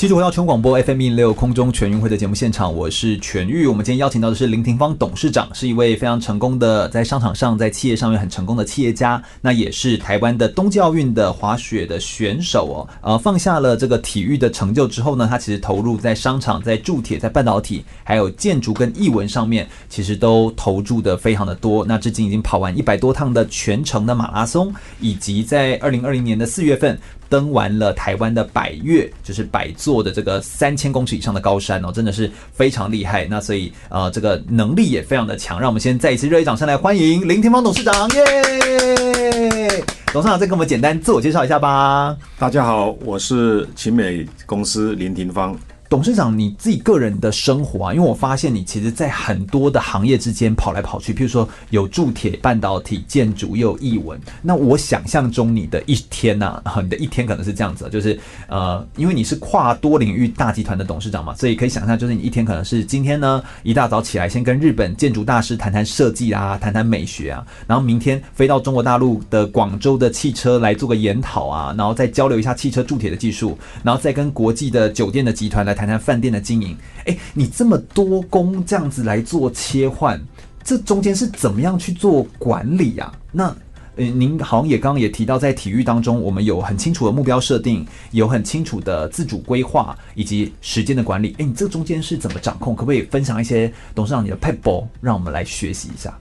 继续回到全广播 FM 一零六空中全运会的节目现场，我是全玉。我们今天邀请到的是林廷芳董事长，是一位非常成功的在商场上、在企业上面很成功的企业家。那也是台湾的冬季奥运的滑雪的选手哦。呃，放下了这个体育的成就之后呢，他其实投入在商场、在铸铁、在半导体、还有建筑跟艺文上面，其实都投注的非常的多。那至今已经跑完一百多趟的全程的马拉松，以及在二零二零年的四月份。登完了台湾的百岳，就是百座的这个三千公尺以上的高山哦，真的是非常厉害。那所以呃，这个能力也非常的强。让我们先再一次热烈掌声来欢迎林廷芳董事长，耶！董事长再给我们简单自我介绍一下吧。大家好，我是勤美公司林廷芳。董事长，你自己个人的生活啊，因为我发现你其实，在很多的行业之间跑来跑去，譬如说有铸铁、半导体、建筑，又有译文。那我想象中你的一天呐、啊，你的一天可能是这样子，就是呃，因为你是跨多领域大集团的董事长嘛，所以可以想象，就是你一天可能是今天呢，一大早起来先跟日本建筑大师谈谈设计啊，谈谈美学啊，然后明天飞到中国大陆的广州的汽车来做个研讨啊，然后再交流一下汽车铸铁的技术，然后再跟国际的酒店的集团来谈。谈饭店的经营，诶，你这么多工这样子来做切换，这中间是怎么样去做管理呀？那，呃，您好像也刚刚也提到，在体育当中，我们有很清楚的目标设定，有很清楚的自主规划以及时间的管理。诶，你这中间是怎么掌控？可不可以分享一些董事长你的撇步，让我们来学习一下？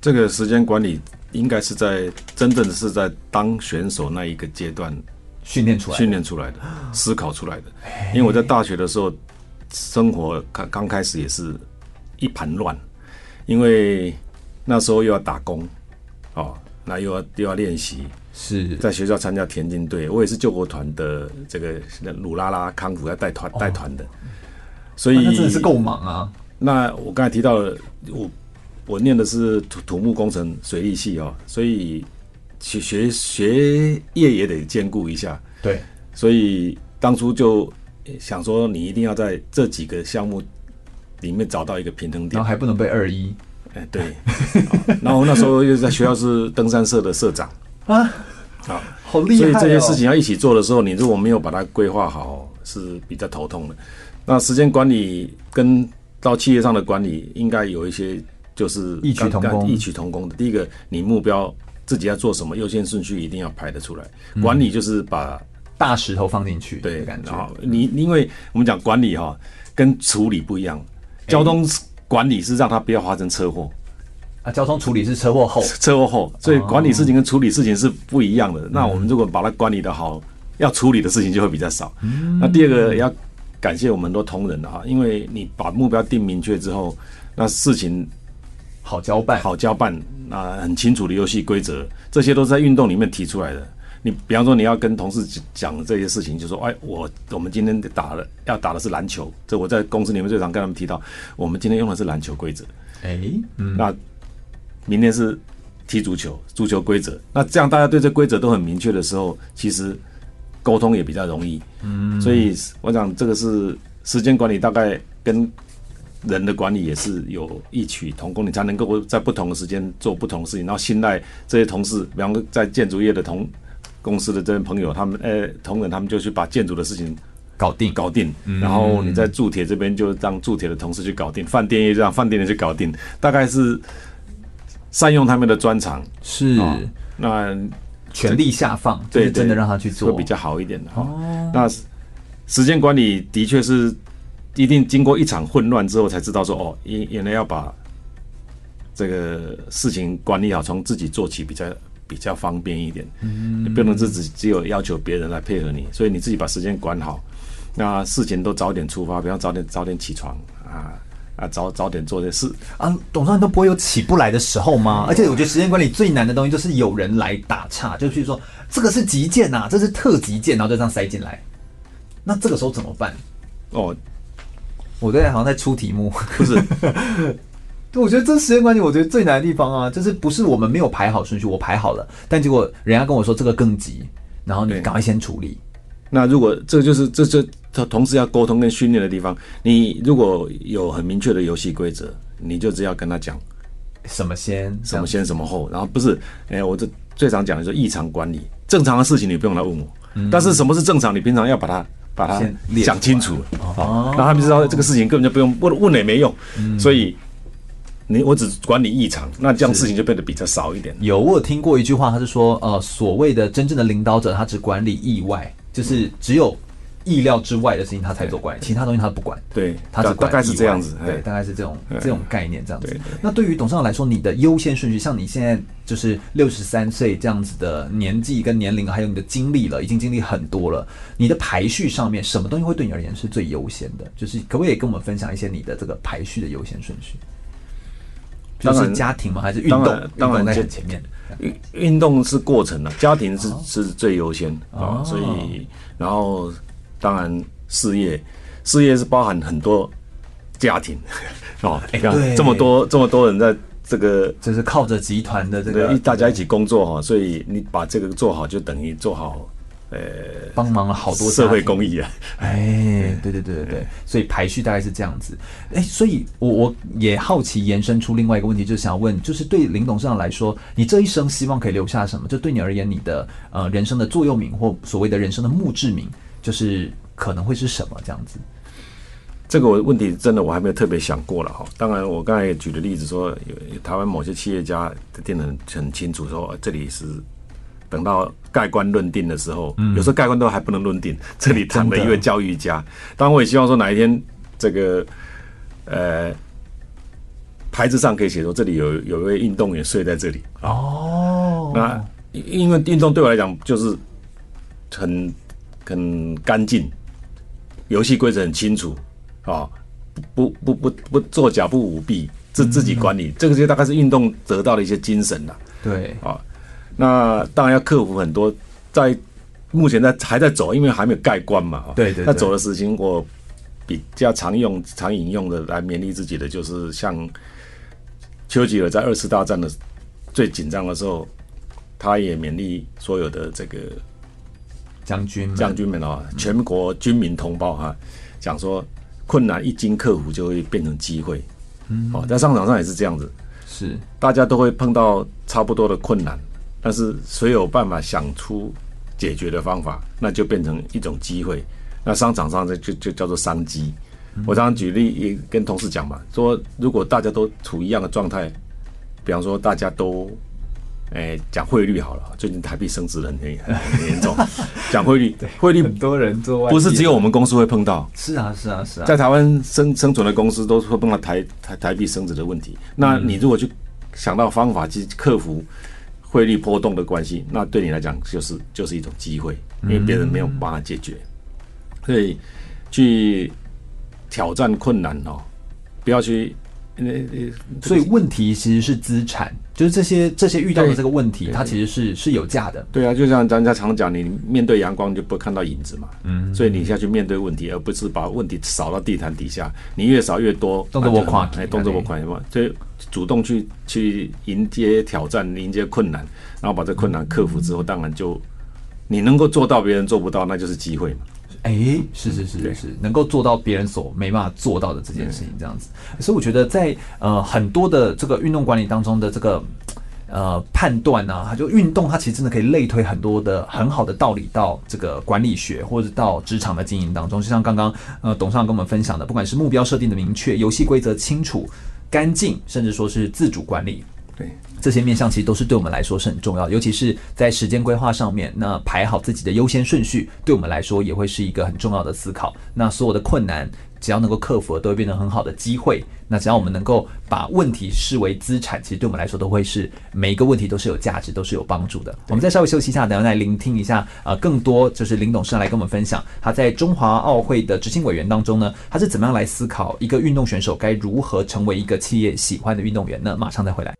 这个时间管理应该是在真正的是在当选手那一个阶段。训练出来，训练出来的，思考出来的。因为我在大学的时候，生活刚刚开始也是一盘乱，因为那时候又要打工，哦，那又要又要练习，是在学校参加田径队，我也是救国团的这个鲁拉拉康复要带团带团的，所以、真的是够忙啊。那我刚才提到了，我我念的是土土木工程水利系哦，所以。学学学业也得兼顾一下，对，所以当初就想说，你一定要在这几个项目里面找到一个平衡点，然后还不能被二一，哎，对。哦然后那时候又在学校是登山社的社长啊，啊，好厉害、哦！所以这些事情要一起做的时候，你如果没有把它规划好，是比较头痛的。那时间管理跟到企业上的管理，应该有一些就是异曲同工，异曲同工的。第一个，你目标自己要做什么，优先顺序一定要排得出来。管理就是把大石头放进去，对，感觉。你因为我们讲管理哈，跟处理不一样。交通管理是让它不要发生车祸啊，交通处理是车祸后，车祸后，所以管理事情跟处理事情是不一样的。那我们如果把它管理得好，要处理的事情就会比较少。那第二个也要感谢我们很多同仁的哈，因为你把目标定明确之后，那事情好交办，好交办，那很清楚的游戏规则，这些都是在运动里面提出来的。你比方说，你要跟同事讲这些事情，就说：“哎，我我们今天打了，要打的是篮球。”这我在公司里面最常跟他们提到，我们今天用的是篮球规则。哎，嗯，那明天是踢足球，足球规则。那这样大家对这规则都很明确的时候，其实沟通也比较容易。嗯，所以我想这个是时间管理，大概跟人的管理也是有异曲同工，你才能够在不同的时间做不同的事情，然后信赖这些同事。比方说，在建筑业的同公司的这些朋友，他们呃、欸、同仁，他们就去把建筑的事情搞定。搞定，然后你在铸铁这边就让铸铁的同事去搞定，饭店也让饭店的去搞定，大概是善用他们的专长，是、哦、那全力下放，对，真的让他去做。会比较好一点的哈。那时间管理的确是一定经过一场混乱之后才知道说哦，原原来要把这个事情管理好，从自己做起比较。比较方便一点，你不能自己只有要求别人来配合你，所以你自己把时间管好，那事情都早点出发，比方早点早点起床啊啊，早早点做这事啊。董事长都不会有起不来的时候吗？而且我觉得时间管理最难的东西就是有人来打岔，就譬如说这个是急件呐，这是特急件，然后就这样塞进来，那这个时候怎么办？哦，我在好像在出题目，不是。我觉得这时间管理，我觉得最难的地方啊，就是不是我们没有排好顺序，我排好了，但结果人家跟我说这个更急，然后你赶快先处理。那如果这就是这这他同时要沟通跟训练的地方，你如果有很明确的游戏规则，你就只要跟他讲什么先什么先什么后，然后不是哎，我这最常讲的就是异常管理，正常的事情你不用来问我，嗯、但是什么是正常，你平常要把它把它讲清楚哦，让他们知道这个事情根本就不用问问了也没用，嗯、所以。你我只管理异常，那这样事情就变得比较少一点。有，我有听过一句话，他是说，呃，所谓的真正的领导者，他只管理意外，就是只有意料之外的事情他才做管理，其他东西他不管。对，他只管大概是这样子，对，大概是这种这种概念这样子。那对于董事长来说，你的优先顺序，像你现在就是六十三岁这样子的年纪跟年龄，还有你的经历了，已经经历很多了，你的排序上面，什么东西会对你而言是最优先的？就是可不可以跟我们分享一些你的这个排序的优先顺序？就是家庭吗？还是运动？当然在很前面。运运动是过程了，家庭是是最优先啊。所以，然后当然事业，事业是包含很多家庭 哦。你看这么多这么多人在这个，就是靠着集团的这个大家一起工作哈。所以你把这个做好，就等于做好。呃，帮忙了好多社会公益啊！哎，对对对对对，所以排序大概是这样子。哎，所以我我也好奇延伸出另外一个问题，就是想问，就是对林董事长来说，你这一生希望可以留下什么？就对你而言，你的呃人生的座右铭或所谓的人生的墓志铭，就是可能会是什么这样子？这个我问题真的我还没有特别想过了哈。当然，我刚才也举的例子说，有台湾某些企业家定的很很清楚说，说这里是。等到盖棺论定的时候，有时候盖棺都还不能论定。这里躺了一位教育家，当然我也希望说哪一天这个呃牌子上可以写说这里有有一位运动员睡在这里。哦，那因为运动对我来讲就是很很干净，游戏规则很清楚啊，不不不不不作假不舞弊，自自己管理，这个就大概是运动得到的一些精神了。对啊。那当然要克服很多，在目前在还在走，因为还没有盖棺嘛。对对。那走的事情，我比较常用、常引用的来勉励自己的，就是像丘吉尔在二次大战的最紧张的时候，他也勉励所有的这个将军将军们啊，全国军民同胞哈，讲、嗯、说困难一经克服，就会变成机会。嗯。哦，在商场上也是这样子。是大家都会碰到差不多的困难，但是谁有办法想出解决的方法，那就变成一种机会。那商场上这就就叫做商机。我常常举例也跟同事讲嘛，说如果大家都处一样的状态，比方说大家都。哎，讲汇率好了，最近台币升值很很 很严重。讲汇率，汇率很多人做，不是只有我们公司会碰到。是啊，是啊，是啊，在台湾生生存的公司都会碰到台台台币升值的问题。那你如果去想到方法去克服汇率波动的关系，那对你来讲就是就是一种机会，因为别人没有办法解决，所以去挑战困难哦，不要去。所以问题其实是资产，就是这些这些遇到的这个问题，它其实是是有价的。对啊，就像咱家常讲，你面对阳光就不会看到影子嘛。嗯，所以你下去面对问题，而不是把问题扫到地毯底下。你越扫越多，动作我快，哎，动作我快嘛。所以主动去去迎接挑战，迎接困难，然后把这困难克服之后，当然就你能够做到别人做不到，那就是机会嘛。哎，是是是是是，能够做到别人所没办法做到的这件事情，这样子。所以我觉得在呃很多的这个运动管理当中的这个呃判断呢，它就运动它其实真的可以类推很多的很好的道理到这个管理学或者到职场的经营当中。就像刚刚呃董事长跟我们分享的，不管是目标设定的明确、游戏规则清楚、干净，甚至说是自主管理。对，这些面向其实都是对我们来说是很重要，尤其是在时间规划上面，那排好自己的优先顺序，对我们来说也会是一个很重要的思考。那所有的困难，只要能够克服，都会变成很好的机会。那只要我们能够把问题视为资产，其实对我们来说都会是每一个问题都是有价值，都是有帮助的。我们再稍微休息一下，等下来聆听一下呃更多就是林董事长来跟我们分享他在中华奥会的执行委员当中呢，他是怎么样来思考一个运动选手该如何成为一个企业喜欢的运动员呢？马上再回来。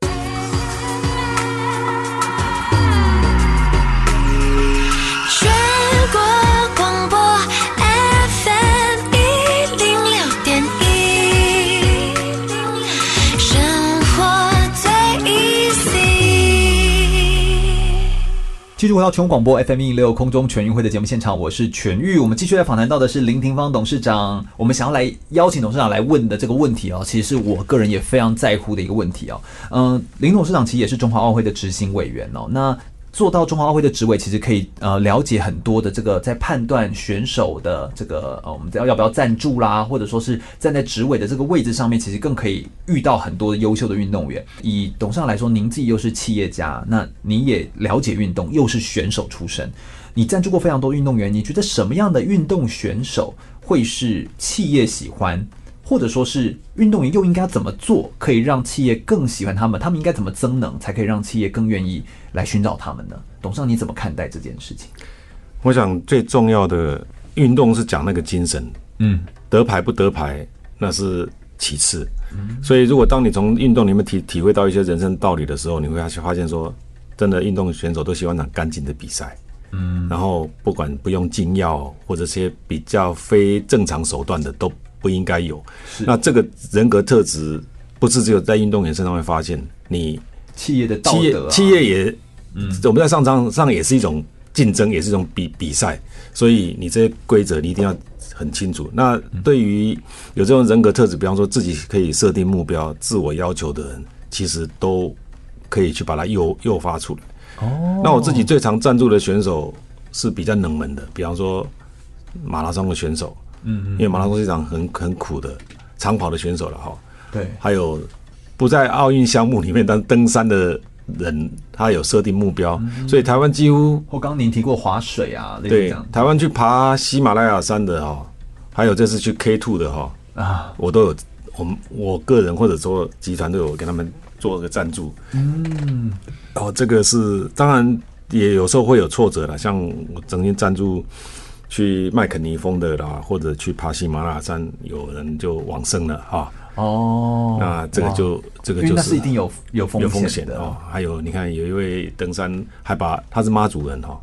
继续回到全广播 FM 一零六空中全运会的节目现场，我是全玉。我们继续来访谈到的是林廷芳董事长。我们想要来邀请董事长来问的这个问题哦，其实是我个人也非常在乎的一个问题哦。嗯，林董事长其实也是中华奥会的执行委员哦。那做到中华奥会的执委，其实可以呃了解很多的这个在判断选手的这个呃我们要要不要赞助啦，或者说是站在执委的这个位置上面，其实更可以遇到很多的优秀的运动员。以董事长来说，您自己又是企业家，那你也了解运动，又是选手出身，你赞助过非常多运动员，你觉得什么样的运动选手会是企业喜欢？或者说是运动员又应该怎么做，可以让企业更喜欢他们？他们应该怎么增能，才可以让企业更愿意来寻找他们呢？董事长，你怎么看待这件事情？我想最重要的运动是讲那个精神，嗯，得牌不得牌那是其次，嗯，所以如果当你从运动里面体体会到一些人生道理的时候，你会发发现说，真的运动选手都喜欢打干净的比赛，嗯，然后不管不用禁药或者些比较非正常手段的都。不应该有。那这个人格特质不是只有在运动员身上会发现。你企业的道德，企业也，嗯，我们在上场上也是一种竞争，也是一种比比赛。所以你这些规则你一定要很清楚。那对于有这种人格特质，比方说自己可以设定目标、自我要求的人，其实都可以去把它诱诱发出来。哦，那我自己最常赞助的选手是比较冷门的，比方说马拉松的选手。嗯，因为马拉松是一场很很苦的长跑的选手了哈。对，还有不在奥运项目里面，但登山的人他有设定目标，所以台湾几乎。我刚刚您提过划水啊，对，台湾去爬喜马拉雅山的哈，还有这次去 K Two 的哈啊，我都有，我们我个人或者说集团都有给他们做个赞助。嗯，哦，这个是当然也有时候会有挫折了，像我曾经赞助。去麦肯尼峰的啦，或者去爬喜马拉雅山，有人就往生了哈。哦，那这个就这个就是，是一定有有风险的，有风险的哦。还有你看，有一位登山还把他是妈祖人哈，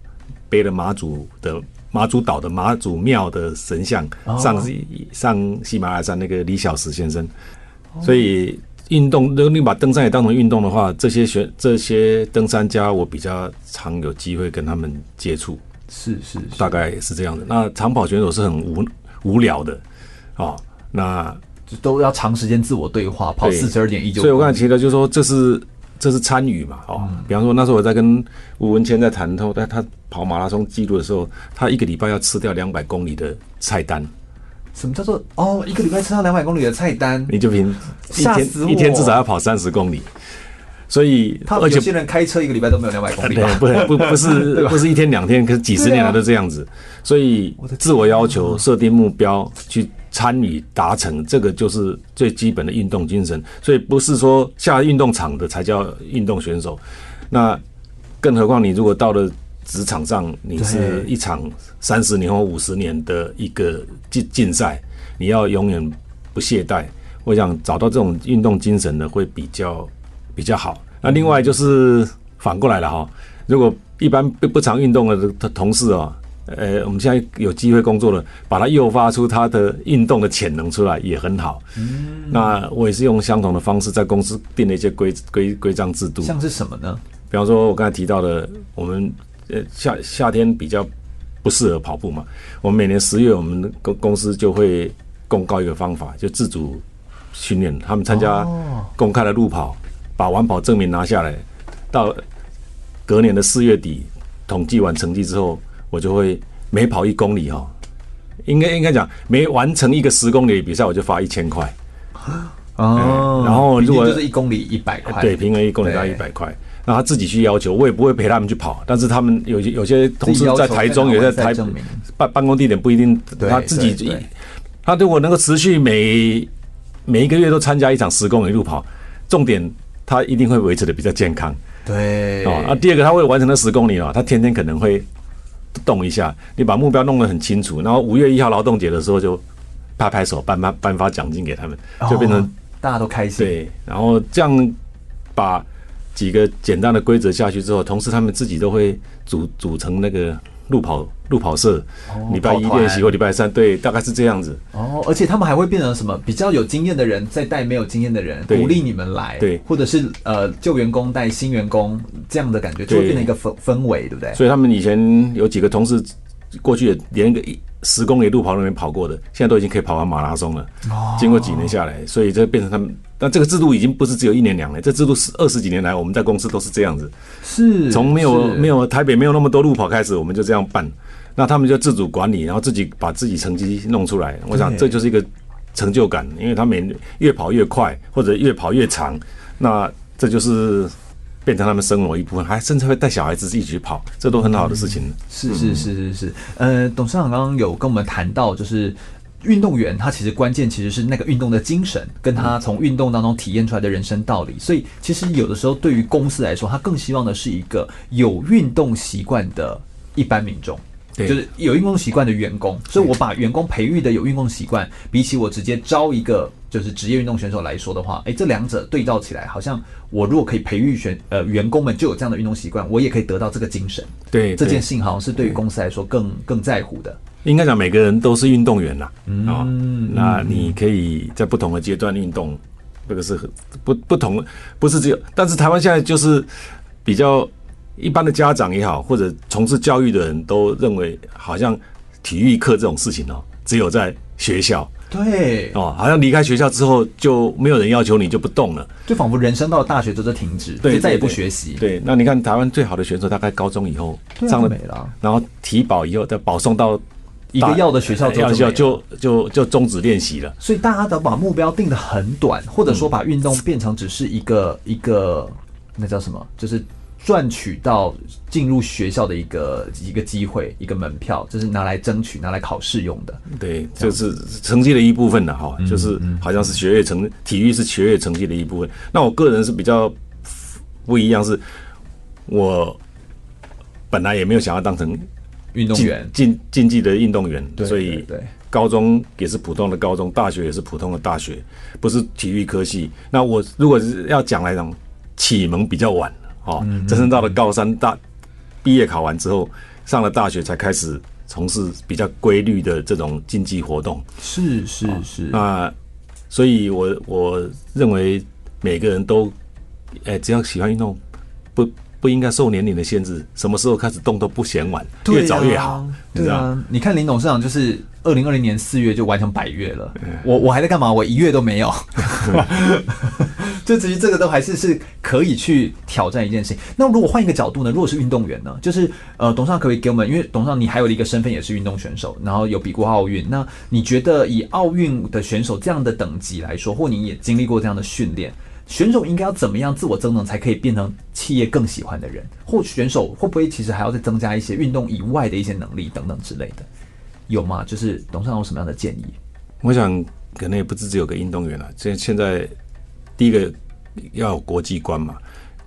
背了妈祖的妈祖岛的妈祖庙的神像上上喜马拉雅山那个李小石先生。所以运动，如果你把登山也当成运动的话，这些学这些登山家，我比较常有机会跟他们接触。是是，大概是这样的。那长跑选手是很无无聊的，哦，那都要长时间自我对话，跑对。四十二点一九。所以我刚才提到，就是说这是这是参与嘛，哦，比方说那时候我在跟吴文谦在谈，他他他跑马拉松记录的时候，他一个礼拜要吃掉两百公里的菜单，什么叫做哦？一个礼拜吃到两百公里的菜单，你就凭一天一天至少要跑三十公里，所以而且他有些人开车一个礼拜都没有两百公里不不不 对是吧？不是一天两天，可是几十年来都这样子，所以自我要求、设定目标、去参与达成，这个就是最基本的运动精神。所以不是说下运动场的才叫运动选手，那更何况你如果到了职场上，你是一场三十年或五十年的一个竞竞赛，你要永远不懈怠。我想找到这种运动精神的会比较比较好。那另外就是反过来了哈，如果一般不不常运动的同事啊，呃，我们现在有机会工作了，把它诱发出他的运动的潜能出来也很好。嗯，那我也是用相同的方式在公司定了一些规规规章制度，像是什么呢？比方说，我刚才提到的，我们呃夏夏天比较不适合跑步嘛，我们每年十月，我们公公司就会公告一个方法，就自主训练，他们参加公开的路跑，把完跑证明拿下来，到隔年的四月底统计完成绩之后，我就会每跑一公里哈，应该应该讲每完成一个十公里比赛，我就发一千块。哦，然后如果就是一公里一百块，对，平均一公里大概一百块。那他自己去要求，我也不会陪他们去跑。但是他们有些有些同事在台中，有些在台办办公地点不一定，他自己对对他如果能够持续每每一个月都参加一场十公里路跑，重点他一定会维持的比较健康对哦。啊，第二个他会完成那十公里啊，他天天可能会动一下。你把目标弄得很清楚，然后五月一号劳动节的时候就拍拍手颁发颁发奖金给他们，就变成。哦大家都开心，对，然后这样把几个简单的规则下去之后，同时他们自己都会组组成那个路跑路跑社，礼拜一练习或礼拜三，对，大概是这样子。哦，而且他们还会变成什么？比较有经验的人在带没有经验的人，鼓励你们来，对，或者是呃旧员工带新员工这样的感觉，就会变成一个氛氛围，对不对？所以他们以前有几个同事过去也连一个一。十公里路跑都没跑过的，现在都已经可以跑完马拉松了。哦，经过几年下来，所以这变成他们。但这个制度已经不是只有一年两年，这制度是二十几年来，我们在公司都是这样子。是，从没有没有台北没有那么多路跑开始，我们就这样办。那他们就自主管理，然后自己把自己成绩弄出来。我想这就是一个成就感，因为他们越跑越快，或者越跑越长，那这就是。变成他们生活一部分，还甚至会带小孩子一起去跑，这都很好的事情。嗯、是是是是是，呃，董事长刚刚有跟我们谈到，就是运动员他其实关键其实是那个运动的精神，跟他从运动当中体验出来的人生道理。所以其实有的时候对于公司来说，他更希望的是一个有运动习惯的一般民众。就是有运动习惯的员工，所以我把员工培育的有运动习惯，比起我直接招一个就是职业运动选手来说的话，哎，这两者对照起来，好像我如果可以培育选呃员工们就有这样的运动习惯，我也可以得到这个精神。对，这件事情好像是对于公司来说更更在乎的。应该讲每个人都是运动员啦，啊，那你可以在不同的阶段运动，这个是不不同，不是只有，但是台湾现在就是比较。一般的家长也好，或者从事教育的人都认为，好像体育课这种事情哦，只有在学校。对哦，好像离开学校之后就没有人要求你就不动了，就仿佛人生到了大学都在停止，对，再也不学习。对，那你看台湾最好的选手，大概高中以后上了没了，然后体保以后再保送到一个要的学校，要就就就就终止练习了。所以大家都把目标定得很短，或者说把运动变成只是一个一个那叫什么，就是。赚取到进入学校的一个一个机会，一个门票，这是拿来争取、拿来考试用的。对，就是成绩的一部分的哈，就是好像是学业成体育是学业成绩的一部分。那我个人是比较不一样，是我本来也没有想要当成运动员、竞竞技的运动员，对所以高中也是普通的高中，大学也是普通的大学，不是体育科系。那我如果是要讲来讲，启蒙比较晚。哦，真正到了高三大毕业考完之后，上了大学才开始从事比较规律的这种竞技活动。是是是。那所以我我认为每个人都，哎，只要喜欢运动，不不应该受年龄的限制，什么时候开始动都不嫌晚，啊越早越好。对啊，你看林董事长就是二零二零年四月就完成百月了，我我还在干嘛？我一月都没有。就至于这个都还是是可以去挑战一件事情。那如果换一个角度呢？如果是运动员呢？就是呃，董事长可以给我们，因为董事长你还有一个身份也是运动选手，然后有比过奥运。那你觉得以奥运的选手这样的等级来说，或你也经历过这样的训练，选手应该要怎么样自我增能，才可以变成企业更喜欢的人？或选手会不会其实还要再增加一些运动以外的一些能力等等之类的？有吗？就是董事长有什么样的建议？我想可能也不是只有个运动员了，现现在。第一个要有国际观嘛，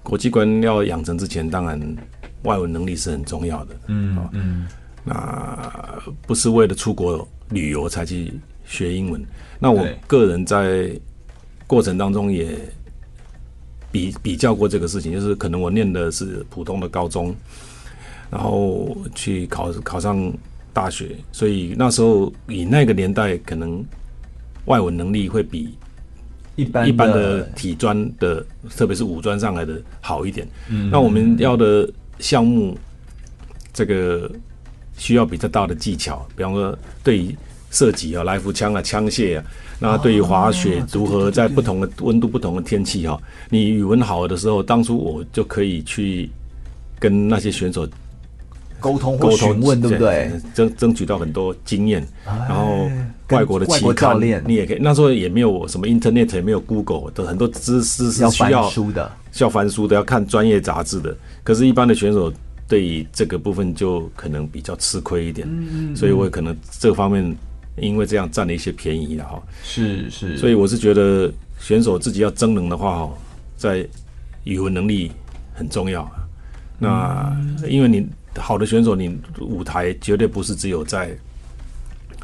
国际观要养成之前，当然外文能力是很重要的。嗯嗯，那不是为了出国旅游才去学英文。那我个人在过程当中也比比较过这个事情，就是可能我念的是普通的高中，然后去考考上大学，所以那时候以那个年代，可能外文能力会比。一般一般的体专的，特别是五专上来的好一点。嗯，那我们要的项目，这个需要比较大的技巧，比方说对于射击啊、来福枪啊、枪械啊，那对于滑雪如何在不同的温度、不同的天气哈，你语文好的时候，当初我就可以去跟那些选手。沟通或询问，对不对？争争取到很多经验，然后外国的外国教练，你也可以。那时候也没有什么 Internet，也没有 Google，的很多知识是需要书的，需要翻书的，要看专业杂志的。可是，一般的选手对于这个部分就可能比较吃亏一点，所以我可能这方面因为这样占了一些便宜了哈。是是，所以我是觉得选手自己要增能的话，哈，在语文能力很重要。那因为你。好的选手，你舞台绝对不是只有在，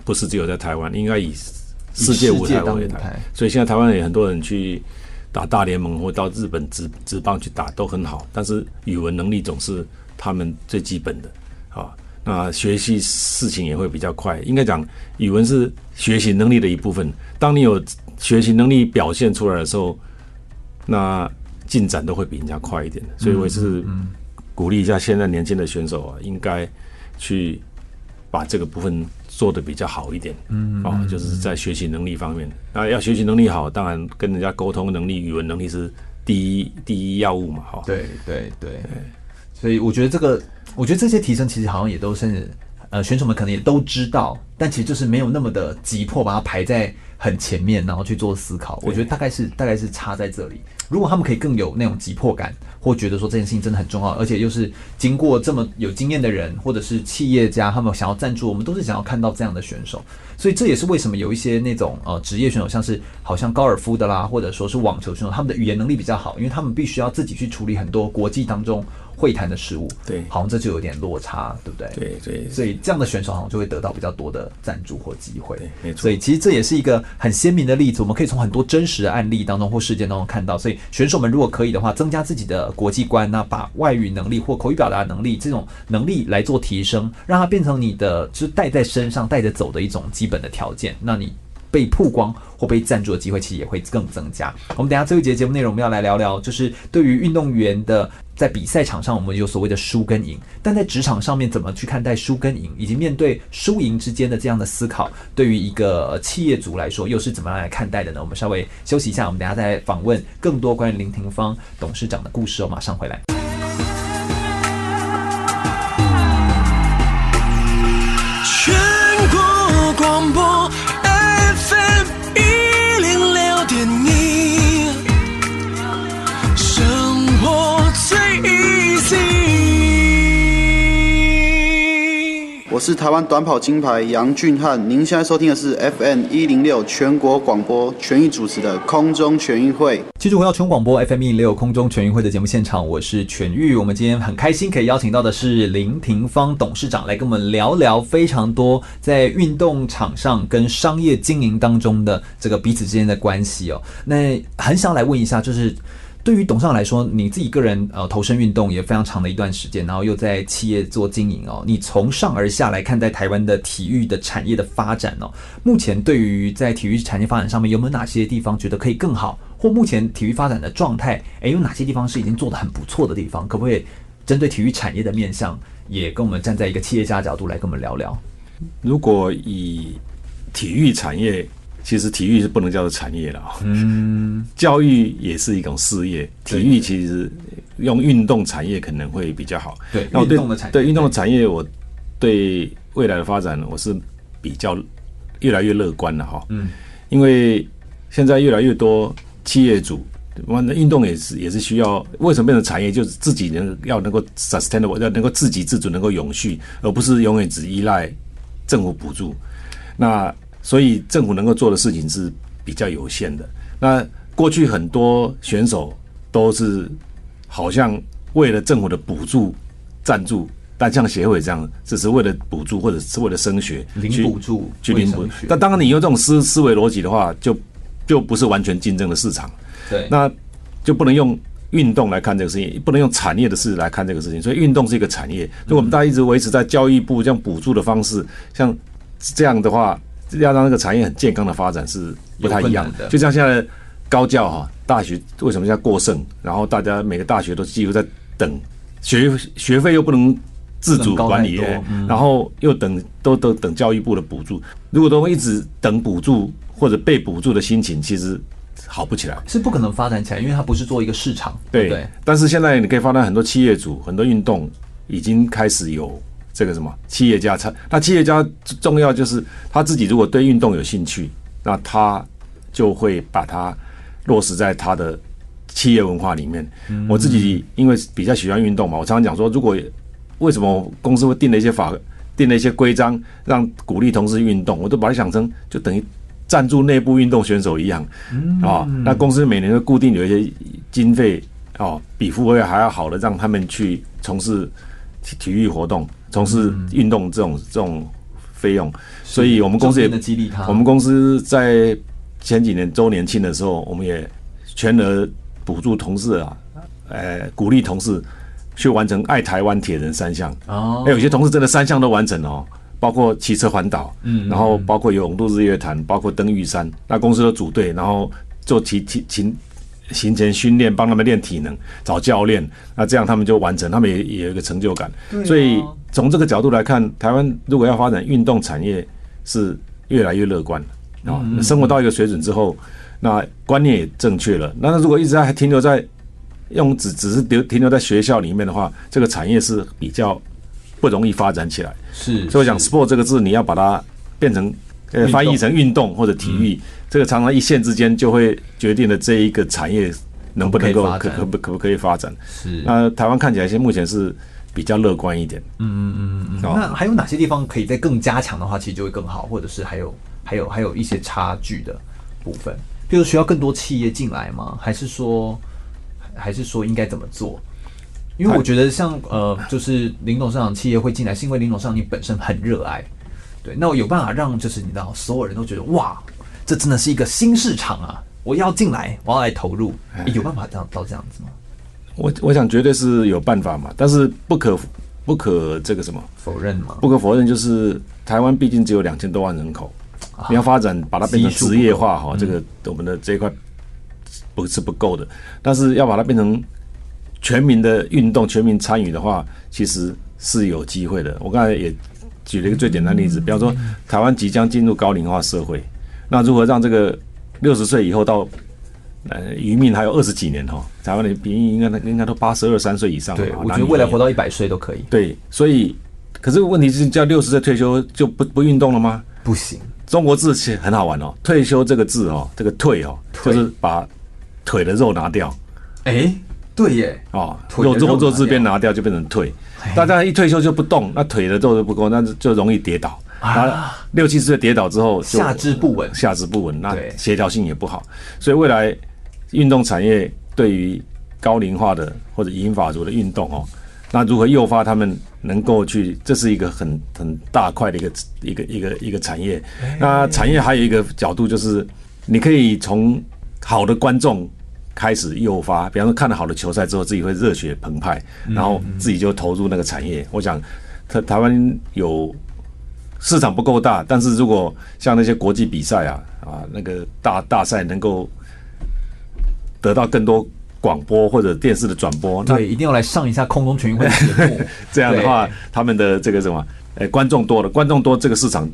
不是只有在台湾，应该以世界舞台为台。所以现在台湾也很多人去打大联盟，或到日本职职棒去打都很好。但是语文能力总是他们最基本的啊。那学习事情也会比较快。应该讲，语文是学习能力的一部分。当你有学习能力表现出来的时候，那进展都会比人家快一点。所以我是。鼓励一下现在年轻的选手啊，应该去把这个部分做得比较好一点。嗯，哦，就是在学习能力方面，那要学习能力好，当然跟人家沟通能力、语文能力是第一第一要务嘛。哈，对对对。所以我觉得这个，我觉得这些提升其实好像也都是呃选手们可能也都知道，但其实就是没有那么的急迫，把它排在很前面，然后去做思考。我觉得大概是大概是差在这里。如果他们可以更有那种急迫感，或觉得说这件事情真的很重要，而且又是经过这么有经验的人，或者是企业家，他们想要赞助，我们都是想要看到这样的选手。所以这也是为什么有一些那种呃职业选手，像是好像高尔夫的啦，或者说是网球选手，他们的语言能力比较好，因为他们必须要自己去处理很多国际当中会谈的事物。对，好像这就有点落差，对不对？对对。所以这样的选手好像就会得到比较多的赞助或机会。对，没错。所以其实这也是一个很鲜明的例子，我们可以从很多真实的案例当中或事件当中看到。所以选手们如果可以的话，增加自己的国际观，那把外语能力或口语表达能力这种能力来做提升，让它变成你的就是带在身上带着走的一种基本的条件。那你被曝光或被赞助的机会其实也会更增加。我们等下最后一节节目内容，我们要来聊聊，就是对于运动员的在比赛场上，我们有所谓的输跟赢，但在职场上面怎么去看待输跟赢，以及面对输赢之间的这样的思考，对于一个企业主来说，又是怎么样来看待的呢？我们稍微休息一下，我们等下再访问更多关于林廷芳董事长的故事哦。马上回来。是台湾短跑金牌杨俊翰，您现在收听的是 FM 一零六全国广播全域主持的空中全运会。继续回到全广播 FM 一零六空中全运会的节目现场，我是全域。我们今天很开心可以邀请到的是林廷芳董事长来跟我们聊聊非常多在运动场上跟商业经营当中的这个彼此之间的关系哦。那很想来问一下，就是。对于董事长来说，你自己个人呃投身运动也非常长的一段时间，然后又在企业做经营哦。你从上而下来看待台湾的体育的产业的发展哦，目前对于在体育产业发展上面有没有哪些地方觉得可以更好，或目前体育发展的状态，诶，有哪些地方是已经做得很不错的地方？可不可以针对体育产业的面向，也跟我们站在一个企业家角度来跟我们聊聊？如果以体育产业。其实体育是不能叫做产业了，嗯，教育也是一种事业。体育其实用运动产业可能会比较好。对，那我对运动的产业，对运动的产业，我对未来的发展我是比较越来越乐观的哈。嗯，因为现在越来越多企业主，完了运动也是也是需要。为什么变成产业？就是自己能要能够 sustainable，要能够自给自足，能够永续，而不是永远只依赖政府补助。那所以政府能够做的事情是比较有限的。那过去很多选手都是好像为了政府的补助赞助，但像协会这样，只是为了补助或者是为了升学，零补助去领补助。但当然，你用这种思思维逻辑的话，就就不是完全竞争的市场。对，那就不能用运动来看这个事情，不能用产业的事来看这个事情。所以运动是一个产业。如果我们大家一直维持在教育部这样补助的方式，像这样的话。要让那个产业很健康的发展是不太一样的，就像现在高教哈，大学为什么现在过剩？然后大家每个大学都几乎在等学学费又不能自主管理，然后又等都都等教育部的补助。如果都一直等补助或者被补助的心情，其实好不起来，是不可能发展起来，因为它不是做一个市场。对，但是现在你可以发现很多企业主、很多运动已经开始有。这个什么企业家，他那企业家重要就是他自己如果对运动有兴趣，那他就会把它落实在他的企业文化里面。我自己因为比较喜欢运动嘛，我常常讲说，如果为什么公司会定了一些法，定了一些规章，让鼓励同事运动，我都把它想成就等于赞助内部运动选手一样啊。那公司每年都固定有一些经费哦，比付费还要好的，让他们去从事体体育活动。从事运动这种这种费用，所以我们公司也激励他。我们公司在前几年周年庆的时候，我们也全额补助同事啊，呃，鼓励同事去完成爱台湾铁人三项。哦，有些同事真的三项都完成哦，包括骑车环岛，嗯，然后包括游泳渡日月潭，包括登玉山。那公司都组队，然后做骑骑骑。行前训练，帮他们练体能，找教练，那这样他们就完成，他们也也有一个成就感。哦、所以从这个角度来看，台湾如果要发展运动产业，是越来越乐观啊。生活到一个水准之后，那观念也正确了。那如果一直还停留在用只只是留停留在学校里面的话，这个产业是比较不容易发展起来。是，所以我讲 “sport” 这个字，你要把它变成。呃，翻译成运动或者体育，这个常常一线之间就会决定了这一个产业能不能够可可不可不可以发展。是，那台湾看起来现在目前是比较乐观一点。嗯嗯嗯嗯。那还有哪些地方可以再更加强的话，其实就会更好，或者是还有还有还有一些差距的部分，比如需要更多企业进来吗？还是说还是说应该怎么做？因为我觉得像呃，就是林董事长企业会进来，是因为林董事长你本身很热爱。对，那我有办法让就是你知道，所有人都觉得哇，这真的是一个新市场啊！我要进来，我要来投入，有办法这样到这样子吗？我我想绝对是有办法嘛，但是不可不可这个什么否认嘛？不可否认就是台湾毕竟只有两千多万人口，你要发展把它变成职业化哈，这个我们的这一块不是不够的，但是要把它变成全民的运动、全民参与的话，其实是有机会的。我刚才也。举了一个最简单的例子，比方说台湾即将进入高龄化社会，那如何让这个六十岁以后到呃余命还有二十几年哈？台湾的比应该应该都八十二三岁以上。对，我觉得未来活到一百岁都可以。对，所以可是问题是叫六十岁退休就不不运动了吗？不行。中国字其实很好玩哦，退休这个字哦，这个退哦，就是把腿的肉拿掉。哎，对耶，哦，肉肉肉字边拿掉就变成退。大家一退休就不动，那腿的肉都不够，那就容易跌倒。啊，六七十岁跌倒之后，下肢不稳，下肢不稳，那协调性也不好。所以未来运动产业对于高龄化的或者银发族的运动哦，那如何诱发他们能够去，这是一个很很大块的一个一个一个一个产业。那产业还有一个角度就是，你可以从好的观众开始诱发，比方说看了好的球赛之后，自己会热血澎湃，然后自己就投入那个产业。我想，台台湾有市场不够大，但是如果像那些国际比赛啊啊那个大大赛能够得到更多广播或者电视的转播，那对，一定要来上一下空中全运会节目。这样的话，他们的这个什么，诶，观众多了，观众多，这个市场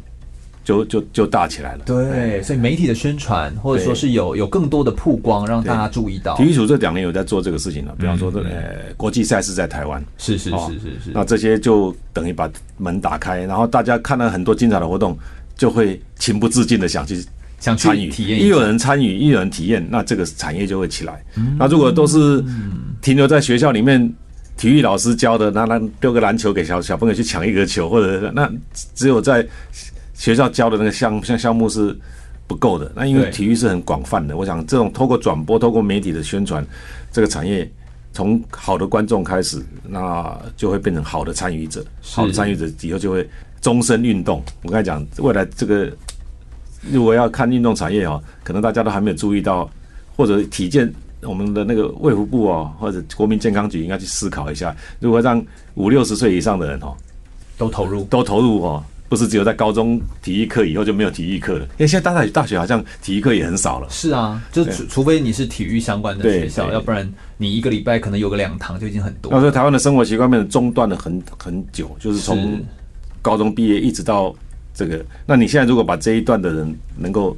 就就就大起来了。对，所以媒体的宣传，或者说是有有更多的曝光，让大家注意到。体育署这两年有在做这个事情了，比方说，呃，国际赛事在台湾，是是哦是是是。那这些就等于把门打开，然后大家看了很多精彩的活动，就会情不自禁的想去想去参与体验一有人参与，一有人体验，那这个产业就会起来。嗯那如果都是停留在学校里面，体育老师教的，那那丢个篮球给小小朋友去抢一个球，或者那只有在学校教的那个项项项目是不够的。那因为体育是很广泛的，我想这种透过转播、透过媒体的宣传，这个产业从好的观众开始，那就会变成好的参与者，好的参与者以后就会终身运动。我刚才讲，未来这个。如果要看运动产业哦，可能大家都还没有注意到，或者体健我们的那个卫福部哦，或者国民健康局应该去思考一下，如何让五六十岁以上的人哦都投入，都投入哦，不是只有在高中体育课以后就没有体育课了，因为现在大学大学好像体育课也很少了。是啊，就除除非你是体育相关的学校，要不然你一个礼拜可能有个两堂就已经很多。那说台湾的生活习惯变得中断了很很久，就是从高中毕业一直到。这个，那你现在如果把这一段的人能够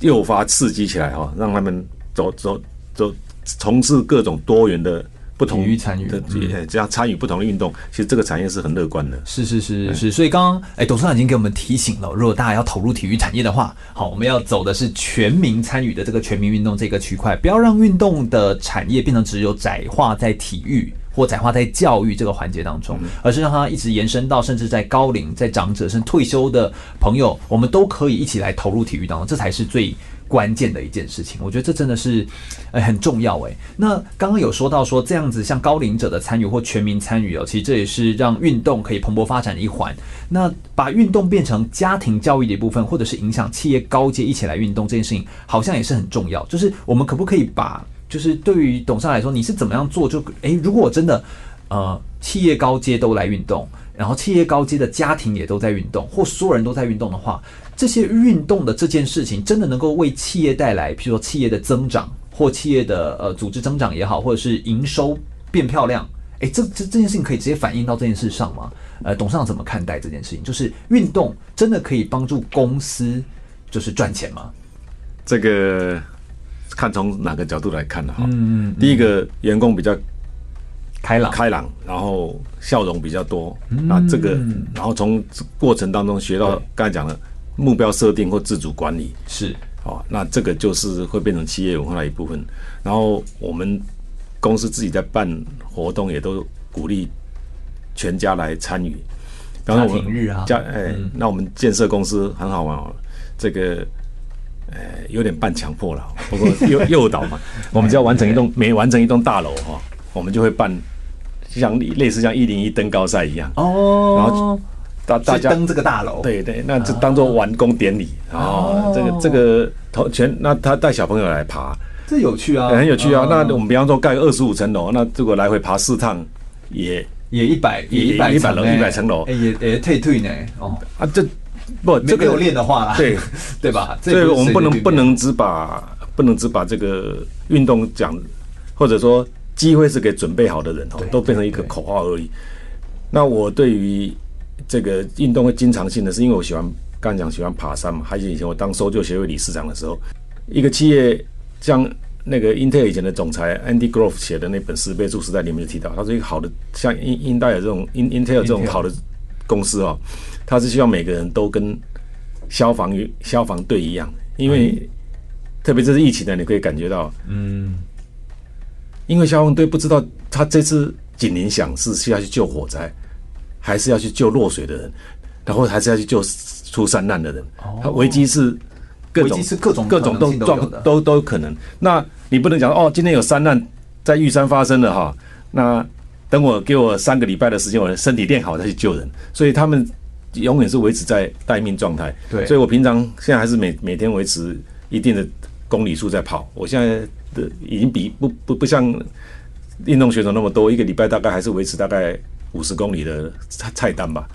诱发刺激起来哈，让他们走走走，从事各种多元的不同体育参与的，这样参与不同的运动，其实这个产业是很乐观的。是是是是，所以刚刚哎，董事长已经给我们提醒了，如果大家要投入体育产业的话，好，我们要走的是全民参与的这个全民运动这个区块，不要让运动的产业变成只有窄化在体育。或窄化在教育这个环节当中，而是让它一直延伸到甚至在高龄、在长者甚至退休的朋友，我们都可以一起来投入体育当中，这才是最关键的一件事情。我觉得这真的是呃很重要诶。那刚刚有说到说这样子像高龄者的参与或全民参与哦，其实这也是让运动可以蓬勃发展的一环。那把运动变成家庭教育的一部分，或者是影响企业高阶一起来运动这件事情，好像也是很重要。就是我们可不可以把就是对于董事长来说，你是怎么样做？就诶，如果我真的呃企业高阶都来运动，然后企业高阶的家庭也都在运动，或所有人都在运动的话，这些运动的这件事情真的能够为企业带来，譬如说企业的增长，或企业的呃组织增长也好，或者是营收变漂亮？诶，这这这件事情可以直接反映到这件事上吗？呃，董事长怎么看待这件事情？就是运动真的可以帮助公司就是赚钱吗？这个。看从哪个角度来看的哈，嗯，第一个员工比较开朗，开朗，然后笑容比较多，那这个，然后从过程当中学到刚才讲的目标设定或自主管理。是，哦，那这个就是会变成企业文化的一部分。然后我们公司自己在办活动，也都鼓励全家来参与。家庭日啊，家哎，那我们建设公司很好玩哦，这个。呃，有点半强迫了，不过诱诱导嘛。我们只要完成一栋，每完成一栋大楼哈，我们就会办像类似像一零一登高赛一样哦。然后大大家登这个大楼，对对，那就当做完工典礼。哦，这个这个头全，那他带小朋友来爬，这有趣啊，很有趣啊。那我们比方说盖二十五层楼，那如果来回爬四趟，也也一百也一百一百楼一百层楼，也也退退呢。哦啊这。不，这个没有练的话啦，对 对吧？所以我们不能不能只把不能只把这个运动讲，或者说机会是给准备好的人哦，都变成一个口号而已。那我对于这个运动会经常性的是，因为我喜欢刚才讲喜欢爬山嘛，还是以前我当搜救协会理事长的时候，一个企业像那个英特尔以前的总裁 Andy Grove 写的那本十倍速时代里面就提到，他说一个好的像英英戴尔这种英英特尔这种好的公司哦。他是希望每个人都跟消防员、消防队一样，因为特别这是疫情的，你可以感觉到，嗯，因为消防队不知道他这次警铃响是需要去救火灾，还是要去救落水的人，然后还是要去救出山难的人。他危机是各种是各种各种都状都都有可能。那你不能讲哦，今天有山难在玉山发生了哈，那等我给我三个礼拜的时间，我的身体练好再去救人。所以他们。永远是维持在待命状态，对，所以我平常现在还是每每天维持一定的公里数在跑。我现在的已经比不不不像运动选手那么多，一个礼拜大概还是维持大概五十公里的菜菜单吧。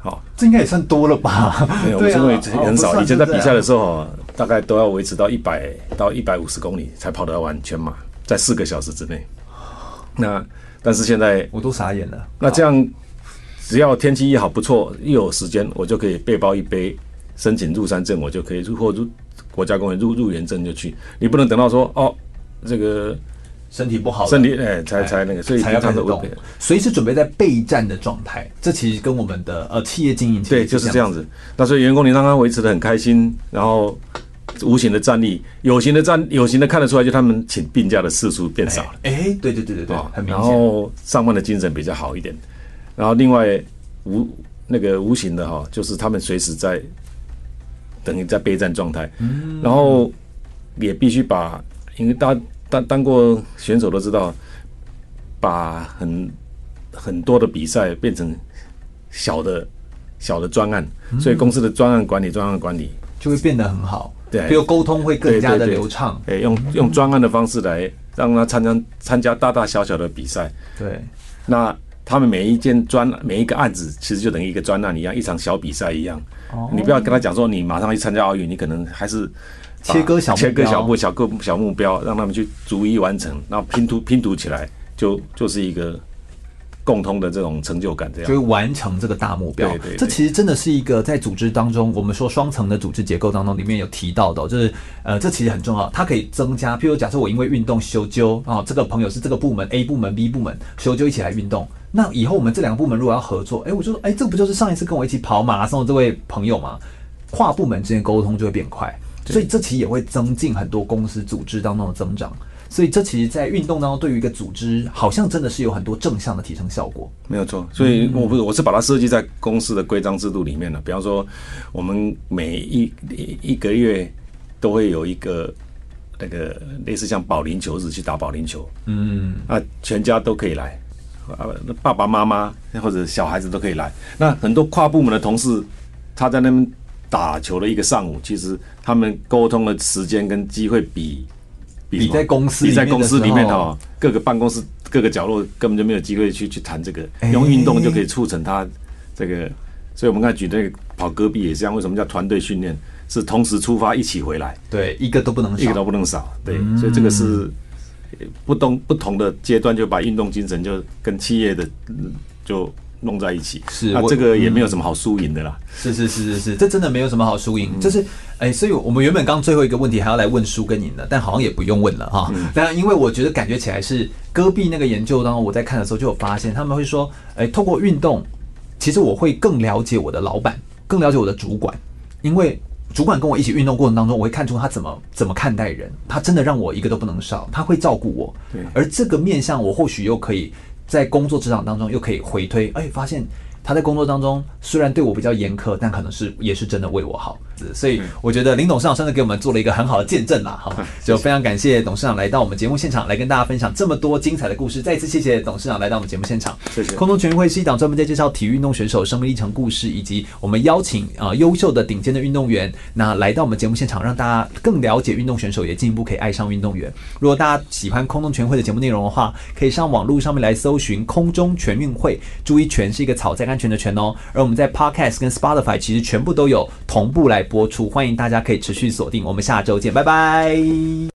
好，这应该也算多了吧？没有，对啊因为很少。以前在比赛的时候，大概都要维持到一百到一百五十公里才跑得完全马，在四个小时之内。那但是现在我都傻眼了。那这样，只要天气一好不错，一有时间，我就可以背包一背，申请入山证，我就可以入或入国家公园入入园证就去。你不能等到说哦，这个身体不好，身体哎才才那个，所以才要开始动随时准备在备战的状态。这其实跟我们的呃企业经营对就是这样子。那所以员工你让他维持的很开心，然后无形的战力，有形的战有形的看得出来，就他们请病假的次数变少了。哎，哎对对对对对啊，很明然。后上班的精神比较好一点，然后另外无那个无形的哈，就是他们随时在等于在备战状态，嗯然后也必须把，因为当当当过选手都知道，把很很多的比赛变成小的小的专案，嗯。所以公司的专案管理、专案管理，就会变得很好，对。比如沟通会更加的流畅。哎，用用专案的方式来让他参加参加大大小小的比赛。对，那他们每一件专每一个案子，其实就等于一个专案一样，一场小比赛一样。哦你不要跟他讲说你马上去参加奥运，你可能还是切割小目标切割小步小个小目标，让他们去逐一完成，然后拼图拼图起来，就就是一个共通的这种成就感。这样就会完成这个大目标。对对对这其实真的是一个在组织当中，我们说双层的组织结构当中，里面有提到的哦，就是呃，这其实很重要，它可以增加。譬如假设我因为运动修纠啊，这个朋友是这个部门 A 部门 B 部门修纠一起来运动，那以后我们这两个部门如果要合作，哎，我就说，哎，这个不就是上一次跟我一起跑马拉松的这位朋友吗？跨部门之间沟通就会变快，所以这其实也会增进很多公司组织当中的增长。所以这其实，在运动当中，对于一个组织，好像真的是有很多正向的提升效果。没有错，所以我不是我是把它设计在公司的规章制度里面的。比方说，我们每一一一个月都会有一个那个类似像保龄球日去打保龄球，嗯，啊，全家都可以来，啊，爸爸妈妈或者小孩子都可以来。那很多跨部门的同事，他在那边打球的一个上午，其实他们沟通的时间跟机会比比什么在公司比在公司里面的哦，各个办公室各个角落根本就没有机会去去谈这个，哎用运动就可以促成他这个。所以我们刚才举那个跑戈壁也是这样，为什么叫团队训练？是同时出发，一起回来，对，一个都不能少，一个都不能少。对，嗯所以这个是呃不同不同的阶段，就把运动精神就跟企业的嗯就弄在一起。是我那这个也没有什么好输赢的啦。是是是是是，这真的没有什么好输赢，嗯就是哎，所以我们原本刚最后一个问题还要来问输跟赢的，但好像也不用问了哈。嗯当然，因为我觉得感觉起来是戈壁那个研究当中，我在看的时候就有发现，他们会说，哎，透过运动，其实我会更了解我的老板，更了解我的主管，因为主管跟我一起运动过程当中，我会看出他怎么怎么看待人，他真的让我一个都不能少，他会照顾我。对而这个面向，我或许又可以在工作职场当中又可以回推，哎，发现他在工作当中虽然对我比较严苛，但可能是也是真的为我好。所以我觉得林董事长真的给我们做了一个很好的见证啦，哈，就非常感谢董事长来到我们节目现场，来跟大家分享这么多精彩的故事。再一次谢谢董事长来到我们节目现场。谢谢空中全运会是一档专门在介绍体育运动选手生命历程故事，以及我们邀请啊、呃、优秀的顶尖的运动员，那来到我们节目现场，让大家更了解运动选手，也进一步可以爱上运动员。如果大家喜欢空中全运会的节目内容的话，可以上网络上面来搜寻空中全运会，注意“全”是一个草在安全的“全”哦。而我们在 Podcast 跟 Spotify 其实全部都有同步来播出，欢迎大家可以持续锁定。我们下周见，拜拜。